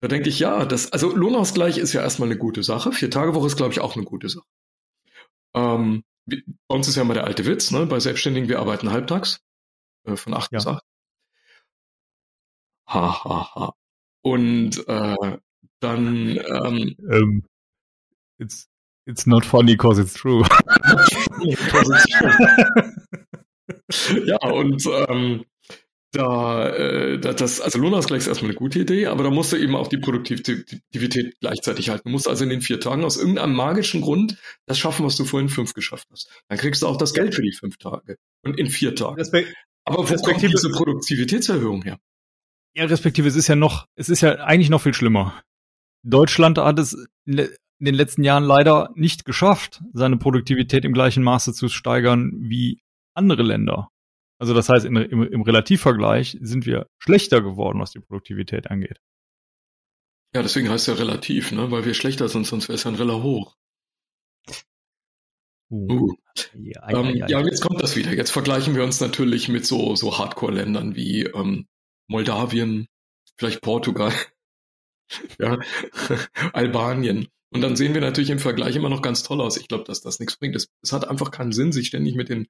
Da denke ich, ja, das, also Lohnausgleich ist ja erstmal eine gute Sache. Vier-Tage-Woche ist, glaube ich, auch eine gute Sache. Ähm, bei uns ist ja immer der alte Witz, ne? bei Selbstständigen, wir arbeiten halbtags, äh, von acht ja. bis acht. Ha, ha, ha. Und äh, dann ähm, um, ähm, it's, it's not funny because it's true. ja, und ähm, da, äh, das, also Lohnausgleich ist erstmal eine gute Idee, aber da musst du eben auch die Produktivität gleichzeitig halten. Du musst also in den vier Tagen aus irgendeinem magischen Grund das schaffen, was du vorhin fünf geschafft hast. Dann kriegst du auch das Geld für die fünf Tage und in vier Tagen. Respekt aber wo kommt diese Produktivitätserhöhung her? Ja, respektive, es ist ja noch, es ist ja eigentlich noch viel schlimmer. Deutschland hat es in den letzten Jahren leider nicht geschafft, seine Produktivität im gleichen Maße zu steigern wie andere Länder. Also das heißt, in, im, im Relativvergleich sind wir schlechter geworden, was die Produktivität angeht. Ja, deswegen heißt es ja relativ, ne? weil wir schlechter sind, sonst wäre es ja ein Rella hoch. Uh. uh. Ja, ja, ähm, ja, ja, jetzt kommt das wieder. Jetzt vergleichen wir uns natürlich mit so, so Hardcore-Ländern wie ähm, Moldawien, vielleicht Portugal, ja, Albanien. Und dann sehen wir natürlich im Vergleich immer noch ganz toll aus. Ich glaube, dass das nichts bringt. Es, es hat einfach keinen Sinn, sich ständig mit den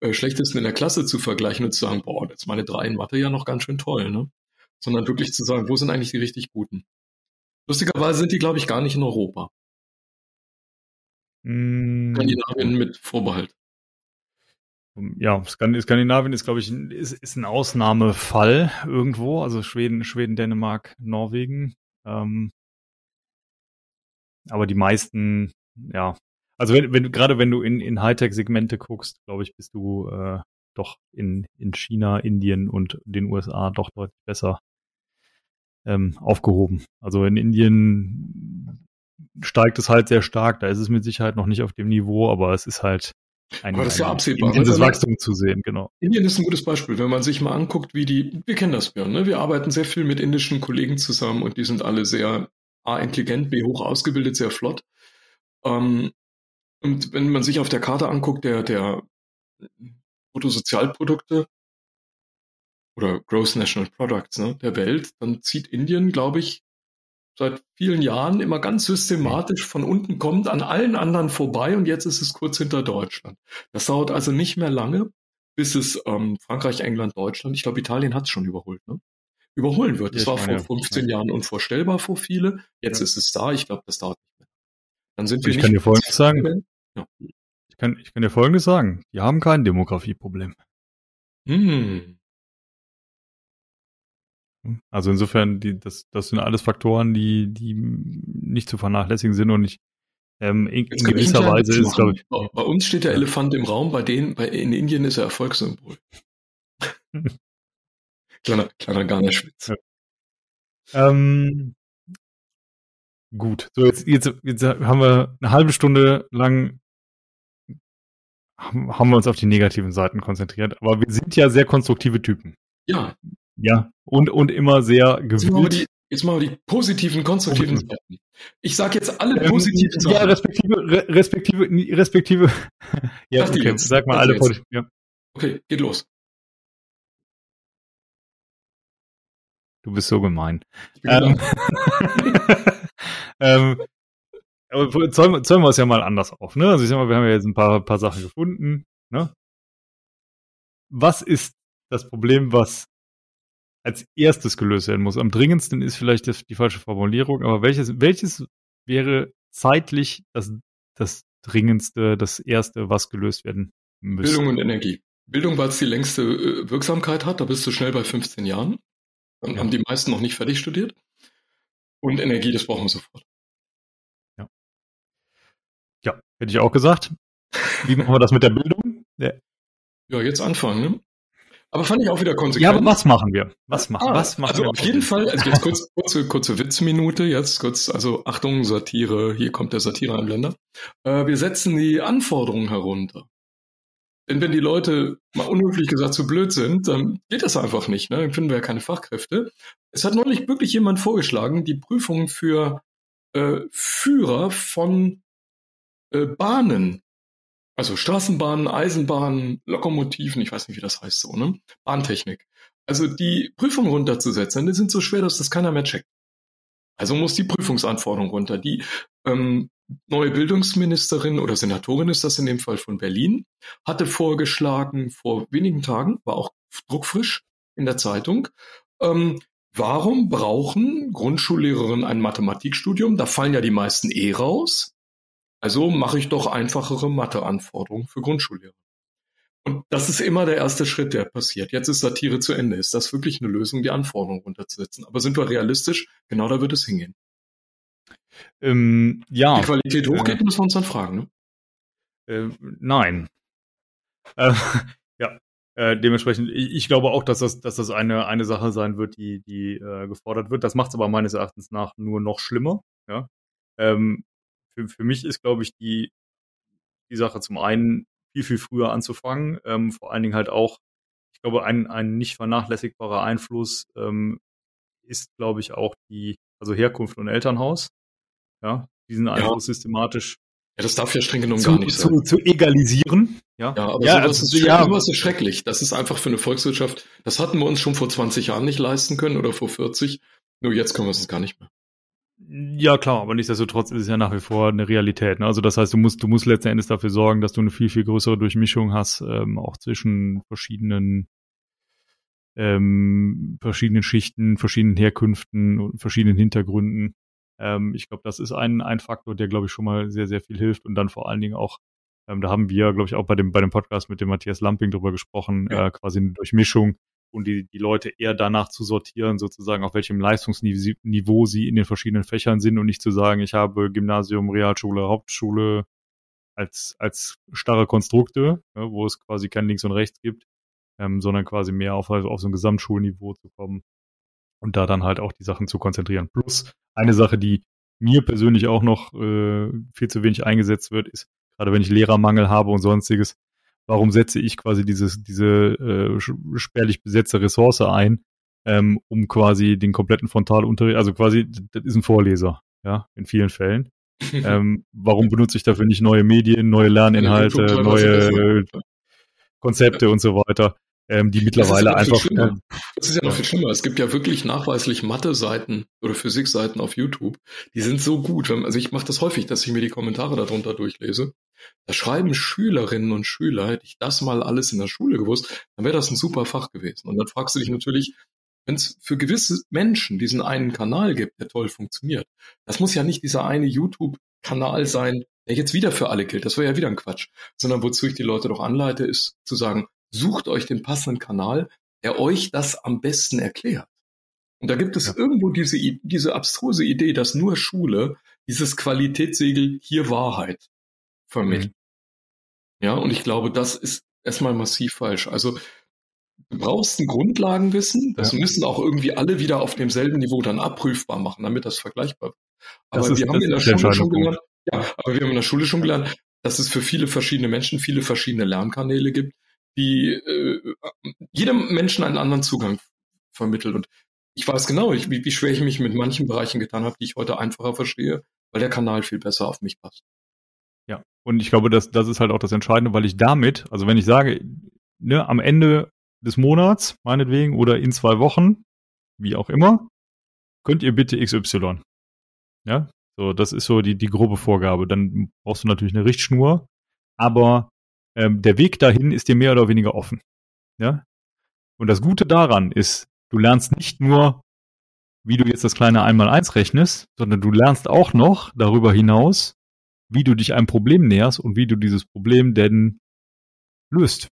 äh, Schlechtesten in der Klasse zu vergleichen und zu sagen, boah, jetzt meine drei in Mathe ja noch ganz schön toll, ne? Sondern wirklich zu sagen, wo sind eigentlich die richtig Guten? Lustigerweise sind die, glaube ich, gar nicht in Europa. Mm. Skandinavien mit Vorbehalt. Ja, Skandinavien ist, glaube ich, ist, ist ein Ausnahmefall irgendwo. Also Schweden, Schweden, Dänemark, Norwegen. Ähm, aber die meisten, ja, also wenn, wenn gerade wenn du in, in Hightech-Segmente guckst, glaube ich, bist du äh, doch in, in China, Indien und den USA doch deutlich besser ähm, aufgehoben. Also in Indien steigt es halt sehr stark, da ist es mit Sicherheit noch nicht auf dem Niveau, aber es ist halt ein, aber das ist ja absehbar. Dieses Wachstum zu sehen, genau. Indien ist ein gutes Beispiel, wenn man sich mal anguckt, wie die, wir kennen das ja, ne? wir arbeiten sehr viel mit indischen Kollegen zusammen und die sind alle sehr A, intelligent, B, hoch ausgebildet, sehr flott. Ähm, und wenn man sich auf der Karte anguckt, der, der Bruttosozialprodukte oder Gross National Products ne, der Welt, dann zieht Indien, glaube ich, seit vielen Jahren immer ganz systematisch von unten kommt an allen anderen vorbei und jetzt ist es kurz hinter Deutschland. Das dauert also nicht mehr lange, bis es ähm, Frankreich, England, Deutschland, ich glaube Italien hat es schon überholt, ne? überholen wird. Das war vor 15 Jahren unvorstellbar vor viele. Jetzt ist es da. Ich glaube, das dauert nicht mehr. Dann sind wir ich nicht kann dir Folgendes sagen. Ich, kann, ich kann dir Folgendes sagen. Die haben kein Demografieproblem. Hm. Also insofern, die, das, das sind alles Faktoren, die, die nicht zu vernachlässigen sind und ich ähm, in, in gewisser Weise ist, glaube ich. Bei uns steht der Elefant im Raum, bei denen, bei, in Indien ist er Erfolgssymbol. kleiner, kleiner Garnerschwitz. Ja. Ähm, gut, so jetzt, jetzt, jetzt haben wir eine halbe Stunde lang haben wir uns auf die negativen Seiten konzentriert, aber wir sind ja sehr konstruktive Typen. Ja. Ja, und, und immer sehr gewillt. Jetzt machen wir die positiven, konstruktiven Seiten. Ich sage jetzt alle ähm, positiven Sachen. Ja, respektive, respektive, respektive. ja, okay, jetzt. sag mal alle positiven. Ja. Okay, geht los. Du bist so gemein. Ähm, ähm, aber zäumen, zäumen wir es ja mal anders auf. Ne? Also ich sag mal, wir haben ja jetzt ein paar, paar Sachen gefunden. Ne? Was ist das Problem, was als erstes gelöst werden muss. Am dringendsten ist vielleicht das, die falsche Formulierung, aber welches, welches wäre zeitlich das, das dringendste, das erste, was gelöst werden müsste? Bildung und Energie. Bildung, weil es die längste äh, Wirksamkeit hat, da bist du schnell bei 15 Jahren. Dann ja. haben die meisten noch nicht fertig studiert. Und Energie, das brauchen wir sofort. Ja. Ja, hätte ich auch gesagt. Wie machen wir das mit der Bildung? Ja, ja jetzt anfangen, ne? Aber fand ich auch wieder konsequent. Ja, aber was machen wir? Was machen, ah, was machen also wir? auf jeden Fall, also jetzt kurz, kurze, kurze Witzminute, jetzt kurz, also Achtung, Satire, hier kommt der Satire-Einblender. Äh, wir setzen die Anforderungen herunter. Denn wenn die Leute mal unhöflich gesagt zu blöd sind, dann geht das einfach nicht, ne? Dann finden wir ja keine Fachkräfte. Es hat neulich wirklich jemand vorgeschlagen, die Prüfung für äh, Führer von äh, Bahnen also Straßenbahnen, Eisenbahnen, Lokomotiven, ich weiß nicht, wie das heißt so, ne? Bahntechnik. Also die Prüfung runterzusetzen, die sind so schwer, dass das keiner mehr checkt. Also muss die Prüfungsanforderung runter. Die ähm, neue Bildungsministerin oder Senatorin ist das in dem Fall von Berlin, hatte vorgeschlagen vor wenigen Tagen, war auch druckfrisch in der Zeitung, ähm, warum brauchen Grundschullehrerinnen ein Mathematikstudium? Da fallen ja die meisten eh raus. Also mache ich doch einfachere Matheanforderungen für Grundschullehrer. Und das ist immer der erste Schritt, der passiert. Jetzt ist Satire zu Ende. Ist das wirklich eine Lösung, die Anforderungen runterzusetzen? Aber sind wir realistisch? Genau da wird es hingehen. Ähm, ja. Die Qualität hochgeht, äh, müssen wir uns dann fragen. Ne? Äh, nein. Äh, ja, äh, dementsprechend, ich, ich, glaube auch, dass das, dass das eine, eine Sache sein wird, die, die äh, gefordert wird. Das macht es aber meines Erachtens nach nur noch schlimmer. Ja? Ähm, für, für mich ist, glaube ich, die, die Sache zum einen viel, viel früher anzufangen. Ähm, vor allen Dingen halt auch, ich glaube, ein, ein nicht vernachlässigbarer Einfluss ähm, ist, glaube ich, auch die, also Herkunft und Elternhaus. Ja, diesen Einfluss ja. systematisch ja, das darf ja streng genommen zu, gar nicht sein. Zu, zu egalisieren. Ja, ja aber ja, sowas, also, ist, ja. sowas ist schrecklich. Das ist einfach für eine Volkswirtschaft, das hatten wir uns schon vor 20 Jahren nicht leisten können oder vor 40. Nur jetzt können wir es gar nicht mehr. Ja, klar, aber nichtsdestotrotz ist es ja nach wie vor eine Realität. Ne? Also das heißt, du musst, du musst letzten Endes dafür sorgen, dass du eine viel, viel größere Durchmischung hast, ähm, auch zwischen verschiedenen ähm, verschiedenen Schichten, verschiedenen Herkünften und verschiedenen Hintergründen. Ähm, ich glaube, das ist ein, ein Faktor, der, glaube ich, schon mal sehr, sehr viel hilft und dann vor allen Dingen auch, ähm, da haben wir, glaube ich, auch bei dem, bei dem Podcast mit dem Matthias Lamping drüber gesprochen, ja. äh, quasi eine Durchmischung und die, die Leute eher danach zu sortieren, sozusagen auf welchem Leistungsniveau sie in den verschiedenen Fächern sind und nicht zu sagen, ich habe Gymnasium, Realschule, Hauptschule als, als starre Konstrukte, ja, wo es quasi kein Links und Rechts gibt, ähm, sondern quasi mehr auf, auf so ein Gesamtschulniveau zu kommen und da dann halt auch die Sachen zu konzentrieren. Plus eine Sache, die mir persönlich auch noch äh, viel zu wenig eingesetzt wird, ist, gerade wenn ich Lehrermangel habe und sonstiges, warum setze ich quasi dieses, diese äh, spärlich besetzte Ressource ein, ähm, um quasi den kompletten Frontalunterricht, also quasi, das ist ein Vorleser, ja, in vielen Fällen. ähm, warum benutze ich dafür nicht neue Medien, neue Lerninhalte, neue Konzepte und so weiter? ähm, die mittlerweile das einfach. Äh, das ist ja noch viel schlimmer. Es gibt ja wirklich nachweislich Mathe-Seiten oder Physik-Seiten auf YouTube. Die sind so gut. Also ich mache das häufig, dass ich mir die Kommentare darunter durchlese. Da schreiben Schülerinnen und Schüler, hätte ich das mal alles in der Schule gewusst, dann wäre das ein super Fach gewesen. Und dann fragst du dich natürlich, wenn es für gewisse Menschen diesen einen Kanal gibt, der toll funktioniert, das muss ja nicht dieser eine YouTube-Kanal sein, der jetzt wieder für alle gilt. Das wäre ja wieder ein Quatsch. Sondern wozu ich die Leute doch anleite, ist zu sagen, sucht euch den passenden Kanal, der euch das am besten erklärt. Und da gibt es ja. irgendwo diese, diese abstruse Idee, dass nur Schule dieses Qualitätssegel hier Wahrheit vermittelt. Mhm. Ja, und ich glaube, das ist erstmal massiv falsch. Also du brauchst ein Grundlagenwissen, das ja. müssen auch irgendwie alle wieder auf demselben Niveau dann abprüfbar machen, damit das vergleichbar wird. Aber ist, wir haben in der Schule schon gelernt, ja, aber wir haben in der Schule schon gelernt, dass es für viele verschiedene Menschen viele verschiedene Lernkanäle gibt, die äh, jedem Menschen einen anderen Zugang vermittelt. Und ich weiß genau, ich, wie, wie schwer ich mich mit manchen Bereichen getan habe, die ich heute einfacher verstehe, weil der Kanal viel besser auf mich passt. Ja, und ich glaube, das, das ist halt auch das Entscheidende, weil ich damit, also wenn ich sage, ne, am Ende des Monats, meinetwegen, oder in zwei Wochen, wie auch immer, könnt ihr bitte XY. Ja, so, das ist so die, die grobe Vorgabe. Dann brauchst du natürlich eine Richtschnur, aber ähm, der Weg dahin ist dir mehr oder weniger offen. Ja? Und das Gute daran ist, du lernst nicht nur, wie du jetzt das kleine Einmal-Eins rechnest, sondern du lernst auch noch darüber hinaus, wie du dich einem Problem näherst und wie du dieses Problem denn löst.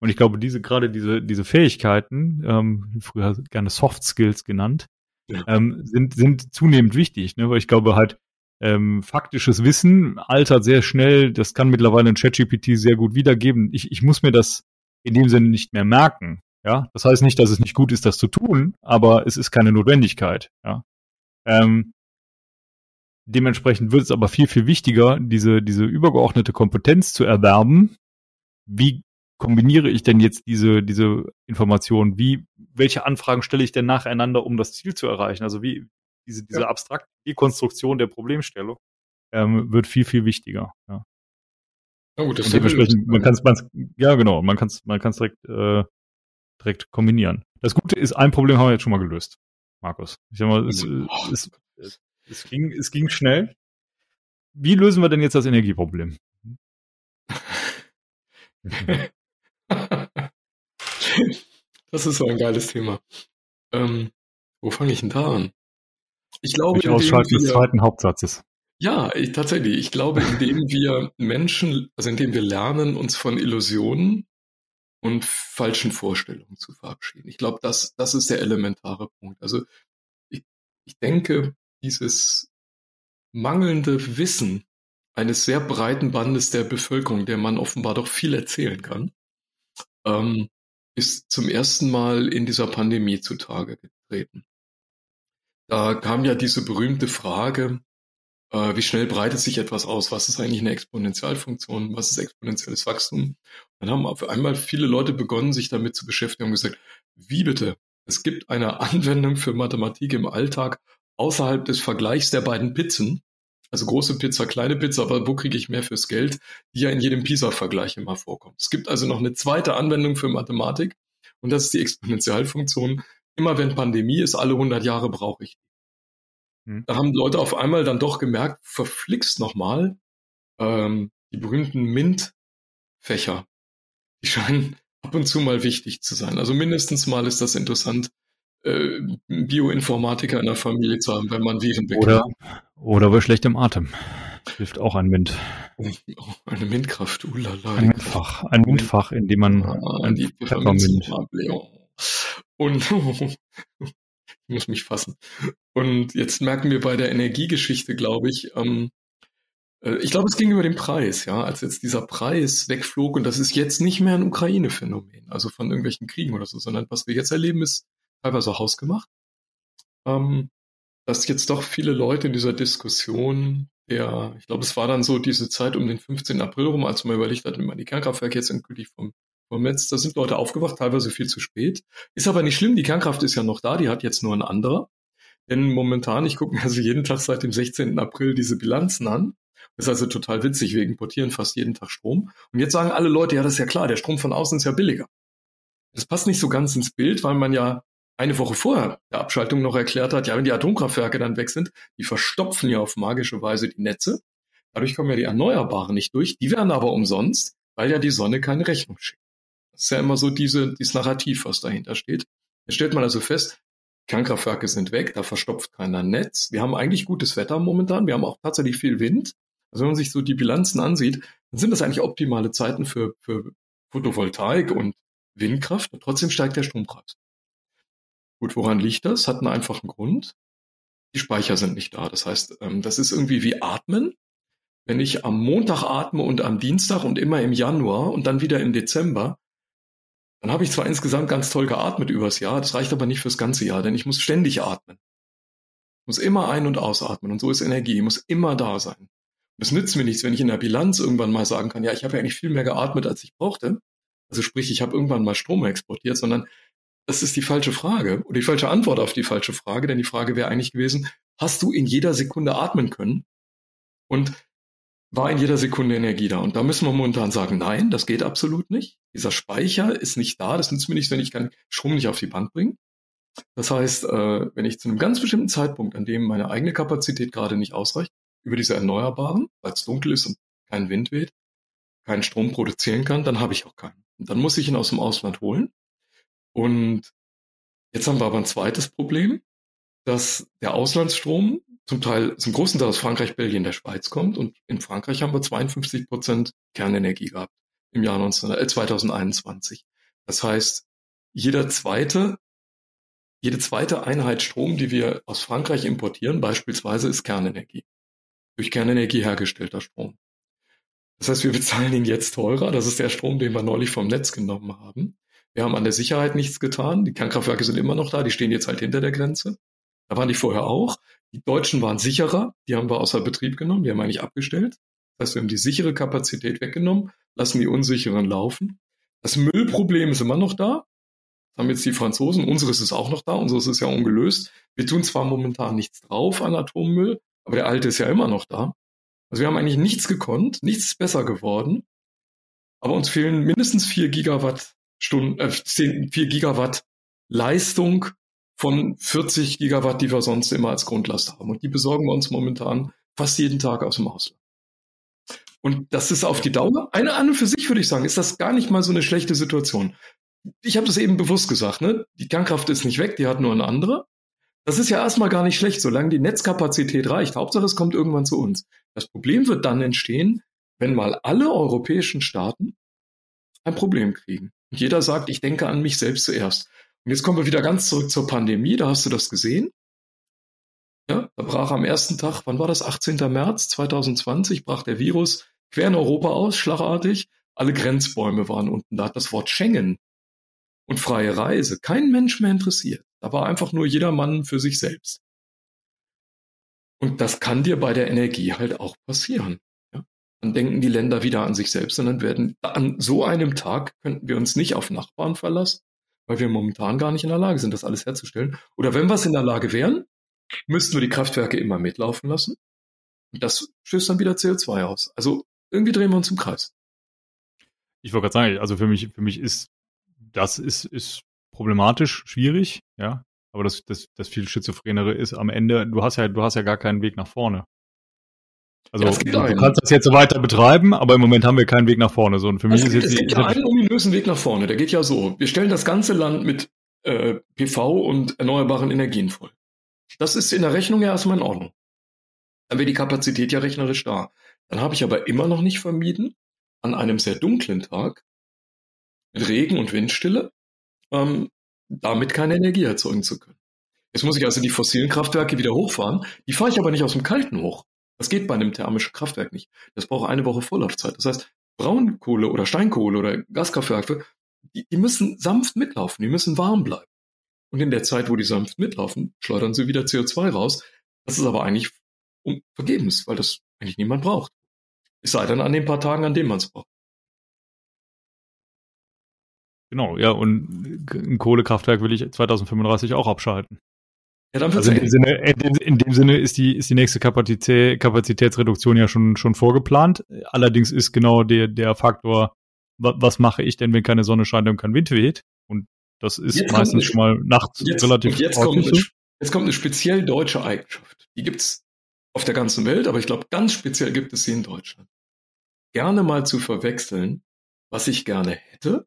Und ich glaube, diese gerade diese diese Fähigkeiten, ähm, früher gerne Soft Skills genannt, ja. ähm, sind sind zunehmend wichtig, ne? weil ich glaube halt ähm, faktisches Wissen altert sehr schnell. Das kann mittlerweile ein ChatGPT sehr gut wiedergeben. Ich ich muss mir das in dem Sinne nicht mehr merken. Ja, das heißt nicht, dass es nicht gut ist, das zu tun, aber es ist keine Notwendigkeit. Ja. Ähm, dementsprechend wird es aber viel, viel wichtiger, diese, diese übergeordnete Kompetenz zu erwerben. Wie kombiniere ich denn jetzt diese, diese Informationen? Wie, welche Anfragen stelle ich denn nacheinander, um das Ziel zu erreichen? Also wie, diese, diese ja. abstrakte Konstruktion der Problemstellung ähm, wird viel, viel wichtiger. Ja. Oh, das und dementsprechend, man kann es, ja genau, man kann es, man kann es direkt, äh, direkt kombinieren. Das Gute ist, ein Problem haben wir jetzt schon mal gelöst, Markus. Ich sag mal, es, oh, es, es, es, ging, es ging schnell. Wie lösen wir denn jetzt das Energieproblem? das ist so ein geiles Thema. Ähm, wo fange ich denn da an? Ich glaube, Durch Ausschalten des zweiten Hauptsatzes. Ja, ich, tatsächlich. Ich glaube, indem wir Menschen, also indem wir lernen, uns von Illusionen und falschen Vorstellungen zu verabschieden. Ich glaube, das, das ist der elementare Punkt. Also ich, ich denke, dieses mangelnde Wissen eines sehr breiten Bandes der Bevölkerung, der man offenbar doch viel erzählen kann, ähm, ist zum ersten Mal in dieser Pandemie zutage getreten. Da kam ja diese berühmte Frage, äh, wie schnell breitet sich etwas aus? Was ist eigentlich eine Exponentialfunktion? Was ist exponentielles Wachstum? Dann haben auf einmal viele Leute begonnen, sich damit zu beschäftigen und gesagt, wie bitte? Es gibt eine Anwendung für Mathematik im Alltag außerhalb des Vergleichs der beiden Pizzen. Also große Pizza, kleine Pizza, aber wo kriege ich mehr fürs Geld, die ja in jedem PISA-Vergleich immer vorkommt. Es gibt also noch eine zweite Anwendung für Mathematik und das ist die Exponentialfunktion. Immer wenn Pandemie ist, alle 100 Jahre brauche ich. Hm. Da haben Leute auf einmal dann doch gemerkt, verflixt nochmal, ähm, die berühmten MINT-Fächer, die scheinen ab und zu mal wichtig zu sein. Also mindestens mal ist das interessant, äh, Bioinformatiker in der Familie zu haben, wenn man Viren bekommt. Oder, oder bei schlechtem Atem. Hilft auch ein MINT. Oh, eine MINT-Kraft, ulala. Ein MINT-Fach, ein MINT-Fach, in dem man ah, ein die Pfeffermint. Und ich muss mich fassen. Und jetzt merken wir bei der Energiegeschichte, glaube ich, ähm, äh, ich glaube, es ging über den Preis, ja, als jetzt dieser Preis wegflog und das ist jetzt nicht mehr ein Ukraine-Phänomen, also von irgendwelchen Kriegen oder so, sondern was wir jetzt erleben, ist teilweise hausgemacht. Ähm, dass jetzt doch viele Leute in dieser Diskussion, der, ich glaube, es war dann so diese Zeit um den 15. April rum, als man überlegt hat, man die Kernkraftwerke jetzt endgültig vom vom Netz. Da sind Leute aufgewacht, teilweise viel zu spät. Ist aber nicht schlimm, die Kernkraft ist ja noch da, die hat jetzt nur ein anderer. Denn momentan, ich gucke mir also jeden Tag seit dem 16. April diese Bilanzen an. Das ist also total witzig, wir importieren fast jeden Tag Strom. Und jetzt sagen alle Leute, ja, das ist ja klar, der Strom von außen ist ja billiger. Das passt nicht so ganz ins Bild, weil man ja eine Woche vorher der Abschaltung noch erklärt hat, ja, wenn die Atomkraftwerke dann weg sind, die verstopfen ja auf magische Weise die Netze. Dadurch kommen ja die Erneuerbaren nicht durch. Die werden aber umsonst, weil ja die Sonne keine Rechnung schickt. Das ist ja immer so diese, dieses Narrativ, was dahinter steht. Jetzt stellt man also fest, Kernkraftwerke sind weg, da verstopft keiner Netz. Wir haben eigentlich gutes Wetter momentan, wir haben auch tatsächlich viel Wind. Also wenn man sich so die Bilanzen ansieht, dann sind das eigentlich optimale Zeiten für, für Photovoltaik und Windkraft und trotzdem steigt der Strompreis. Gut, woran liegt das? Hat einen einfachen Grund. Die Speicher sind nicht da. Das heißt, ähm, das ist irgendwie wie Atmen. Wenn ich am Montag atme und am Dienstag und immer im Januar und dann wieder im Dezember, dann habe ich zwar insgesamt ganz toll geatmet übers Jahr, das reicht aber nicht fürs ganze Jahr, denn ich muss ständig atmen. Ich muss immer ein- und ausatmen und so ist Energie, muss immer da sein. Es nützt mir nichts, wenn ich in der Bilanz irgendwann mal sagen kann, ja, ich habe ja eigentlich viel mehr geatmet, als ich brauchte. Also sprich, ich habe irgendwann mal Strom exportiert, sondern das ist die falsche Frage oder die falsche Antwort auf die falsche Frage, denn die Frage wäre eigentlich gewesen, hast du in jeder Sekunde atmen können? Und war in jeder Sekunde Energie da. Und da müssen wir momentan sagen, nein, das geht absolut nicht. Dieser Speicher ist nicht da. Das nützt mir nichts, wenn ich keinen Strom nicht auf die Bank bringe. Das heißt, äh, wenn ich zu einem ganz bestimmten Zeitpunkt, an dem meine eigene Kapazität gerade nicht ausreicht, über diese Erneuerbaren, weil es dunkel ist und kein Wind weht, keinen Strom produzieren kann, dann habe ich auch keinen. Und dann muss ich ihn aus dem Ausland holen. Und Jetzt haben wir aber ein zweites Problem, dass der Auslandsstrom zum Teil, zum großen Teil aus Frankreich, Belgien, der Schweiz kommt. Und in Frankreich haben wir 52 Prozent Kernenergie gehabt im Jahr 19, äh, 2021. Das heißt, jeder zweite, jede zweite Einheit Strom, die wir aus Frankreich importieren, beispielsweise ist Kernenergie. Durch Kernenergie hergestellter Strom. Das heißt, wir bezahlen ihn jetzt teurer. Das ist der Strom, den wir neulich vom Netz genommen haben. Wir haben an der Sicherheit nichts getan. Die Kernkraftwerke sind immer noch da. Die stehen jetzt halt hinter der Grenze. Da waren die vorher auch. Die Deutschen waren sicherer. Die haben wir außer Betrieb genommen. Die haben eigentlich abgestellt. Das heißt, wir haben die sichere Kapazität weggenommen, lassen die unsicheren laufen. Das Müllproblem ist immer noch da. Das haben jetzt die Franzosen. Unseres ist auch noch da. Unseres ist ja ungelöst. Wir tun zwar momentan nichts drauf an Atommüll, aber der alte ist ja immer noch da. Also wir haben eigentlich nichts gekonnt. Nichts ist besser geworden. Aber uns fehlen mindestens vier Gigawatt Stunden, äh, 10, 4 Gigawatt Leistung von 40 Gigawatt, die wir sonst immer als Grundlast haben. Und die besorgen wir uns momentan fast jeden Tag aus dem Ausland. Und das ist auf die Dauer, eine an und für sich würde ich sagen, ist das gar nicht mal so eine schlechte Situation. Ich habe das eben bewusst gesagt, ne? Die Kernkraft ist nicht weg, die hat nur eine andere. Das ist ja erstmal gar nicht schlecht, solange die Netzkapazität reicht. Hauptsache, es kommt irgendwann zu uns. Das Problem wird dann entstehen, wenn mal alle europäischen Staaten ein Problem kriegen. Und jeder sagt, ich denke an mich selbst zuerst. Und jetzt kommen wir wieder ganz zurück zur Pandemie, da hast du das gesehen. Ja, da brach am ersten Tag, wann war das? 18. März 2020, brach der Virus quer in Europa aus, schlagartig. Alle Grenzbäume waren unten. Da hat das Wort Schengen und freie Reise kein Mensch mehr interessiert. Da war einfach nur jeder Mann für sich selbst. Und das kann dir bei der Energie halt auch passieren. Dann denken die Länder wieder an sich selbst und dann werden an so einem Tag könnten wir uns nicht auf Nachbarn verlassen, weil wir momentan gar nicht in der Lage sind, das alles herzustellen. Oder wenn wir es in der Lage wären, müssten wir die Kraftwerke immer mitlaufen lassen. Und das stößt dann wieder CO2 aus. Also irgendwie drehen wir uns im Kreis. Ich wollte gerade sagen, also für mich, für mich ist das ist, ist problematisch, schwierig, ja. Aber das, das, das viel Schizophrenere ist am Ende, du hast ja, du hast ja gar keinen Weg nach vorne. Also ja, du kannst das jetzt so weiter betreiben, aber im Moment haben wir keinen Weg nach vorne. So, und für mich es ist jetzt es gibt ja einen ominösen Weg nach vorne. Der geht ja so: Wir stellen das ganze Land mit äh, PV und erneuerbaren Energien voll. Das ist in der Rechnung ja erstmal in Ordnung. Dann wäre die Kapazität ja rechnerisch da. Dann habe ich aber immer noch nicht vermieden, an einem sehr dunklen Tag mit Regen und Windstille ähm, damit keine Energie erzeugen zu können. Jetzt muss ich also die fossilen Kraftwerke wieder hochfahren. Die fahre ich aber nicht aus dem Kalten hoch. Das geht bei einem thermischen Kraftwerk nicht. Das braucht eine Woche Vorlaufzeit. Das heißt, Braunkohle oder Steinkohle oder Gaskraftwerke, die, die müssen sanft mitlaufen, die müssen warm bleiben. Und in der Zeit, wo die sanft mitlaufen, schleudern sie wieder CO2 raus. Das ist aber eigentlich um, vergebens, weil das eigentlich niemand braucht. Es sei denn an den paar Tagen, an denen man es braucht. Genau, ja, und ein Kohlekraftwerk will ich 2035 auch abschalten. Ja, dann also in dem, Sinne, in, dem, in dem Sinne ist die, ist die nächste Kapazität, Kapazitätsreduktion ja schon, schon vorgeplant. Allerdings ist genau der, der Faktor, was mache ich denn, wenn keine Sonne scheint und kein Wind weht? Und das ist jetzt meistens schon mal nachts jetzt, relativ jetzt kommt, eine, jetzt kommt eine speziell deutsche Eigenschaft. Die gibt's auf der ganzen Welt, aber ich glaube, ganz speziell gibt es sie in Deutschland. Gerne mal zu verwechseln, was ich gerne hätte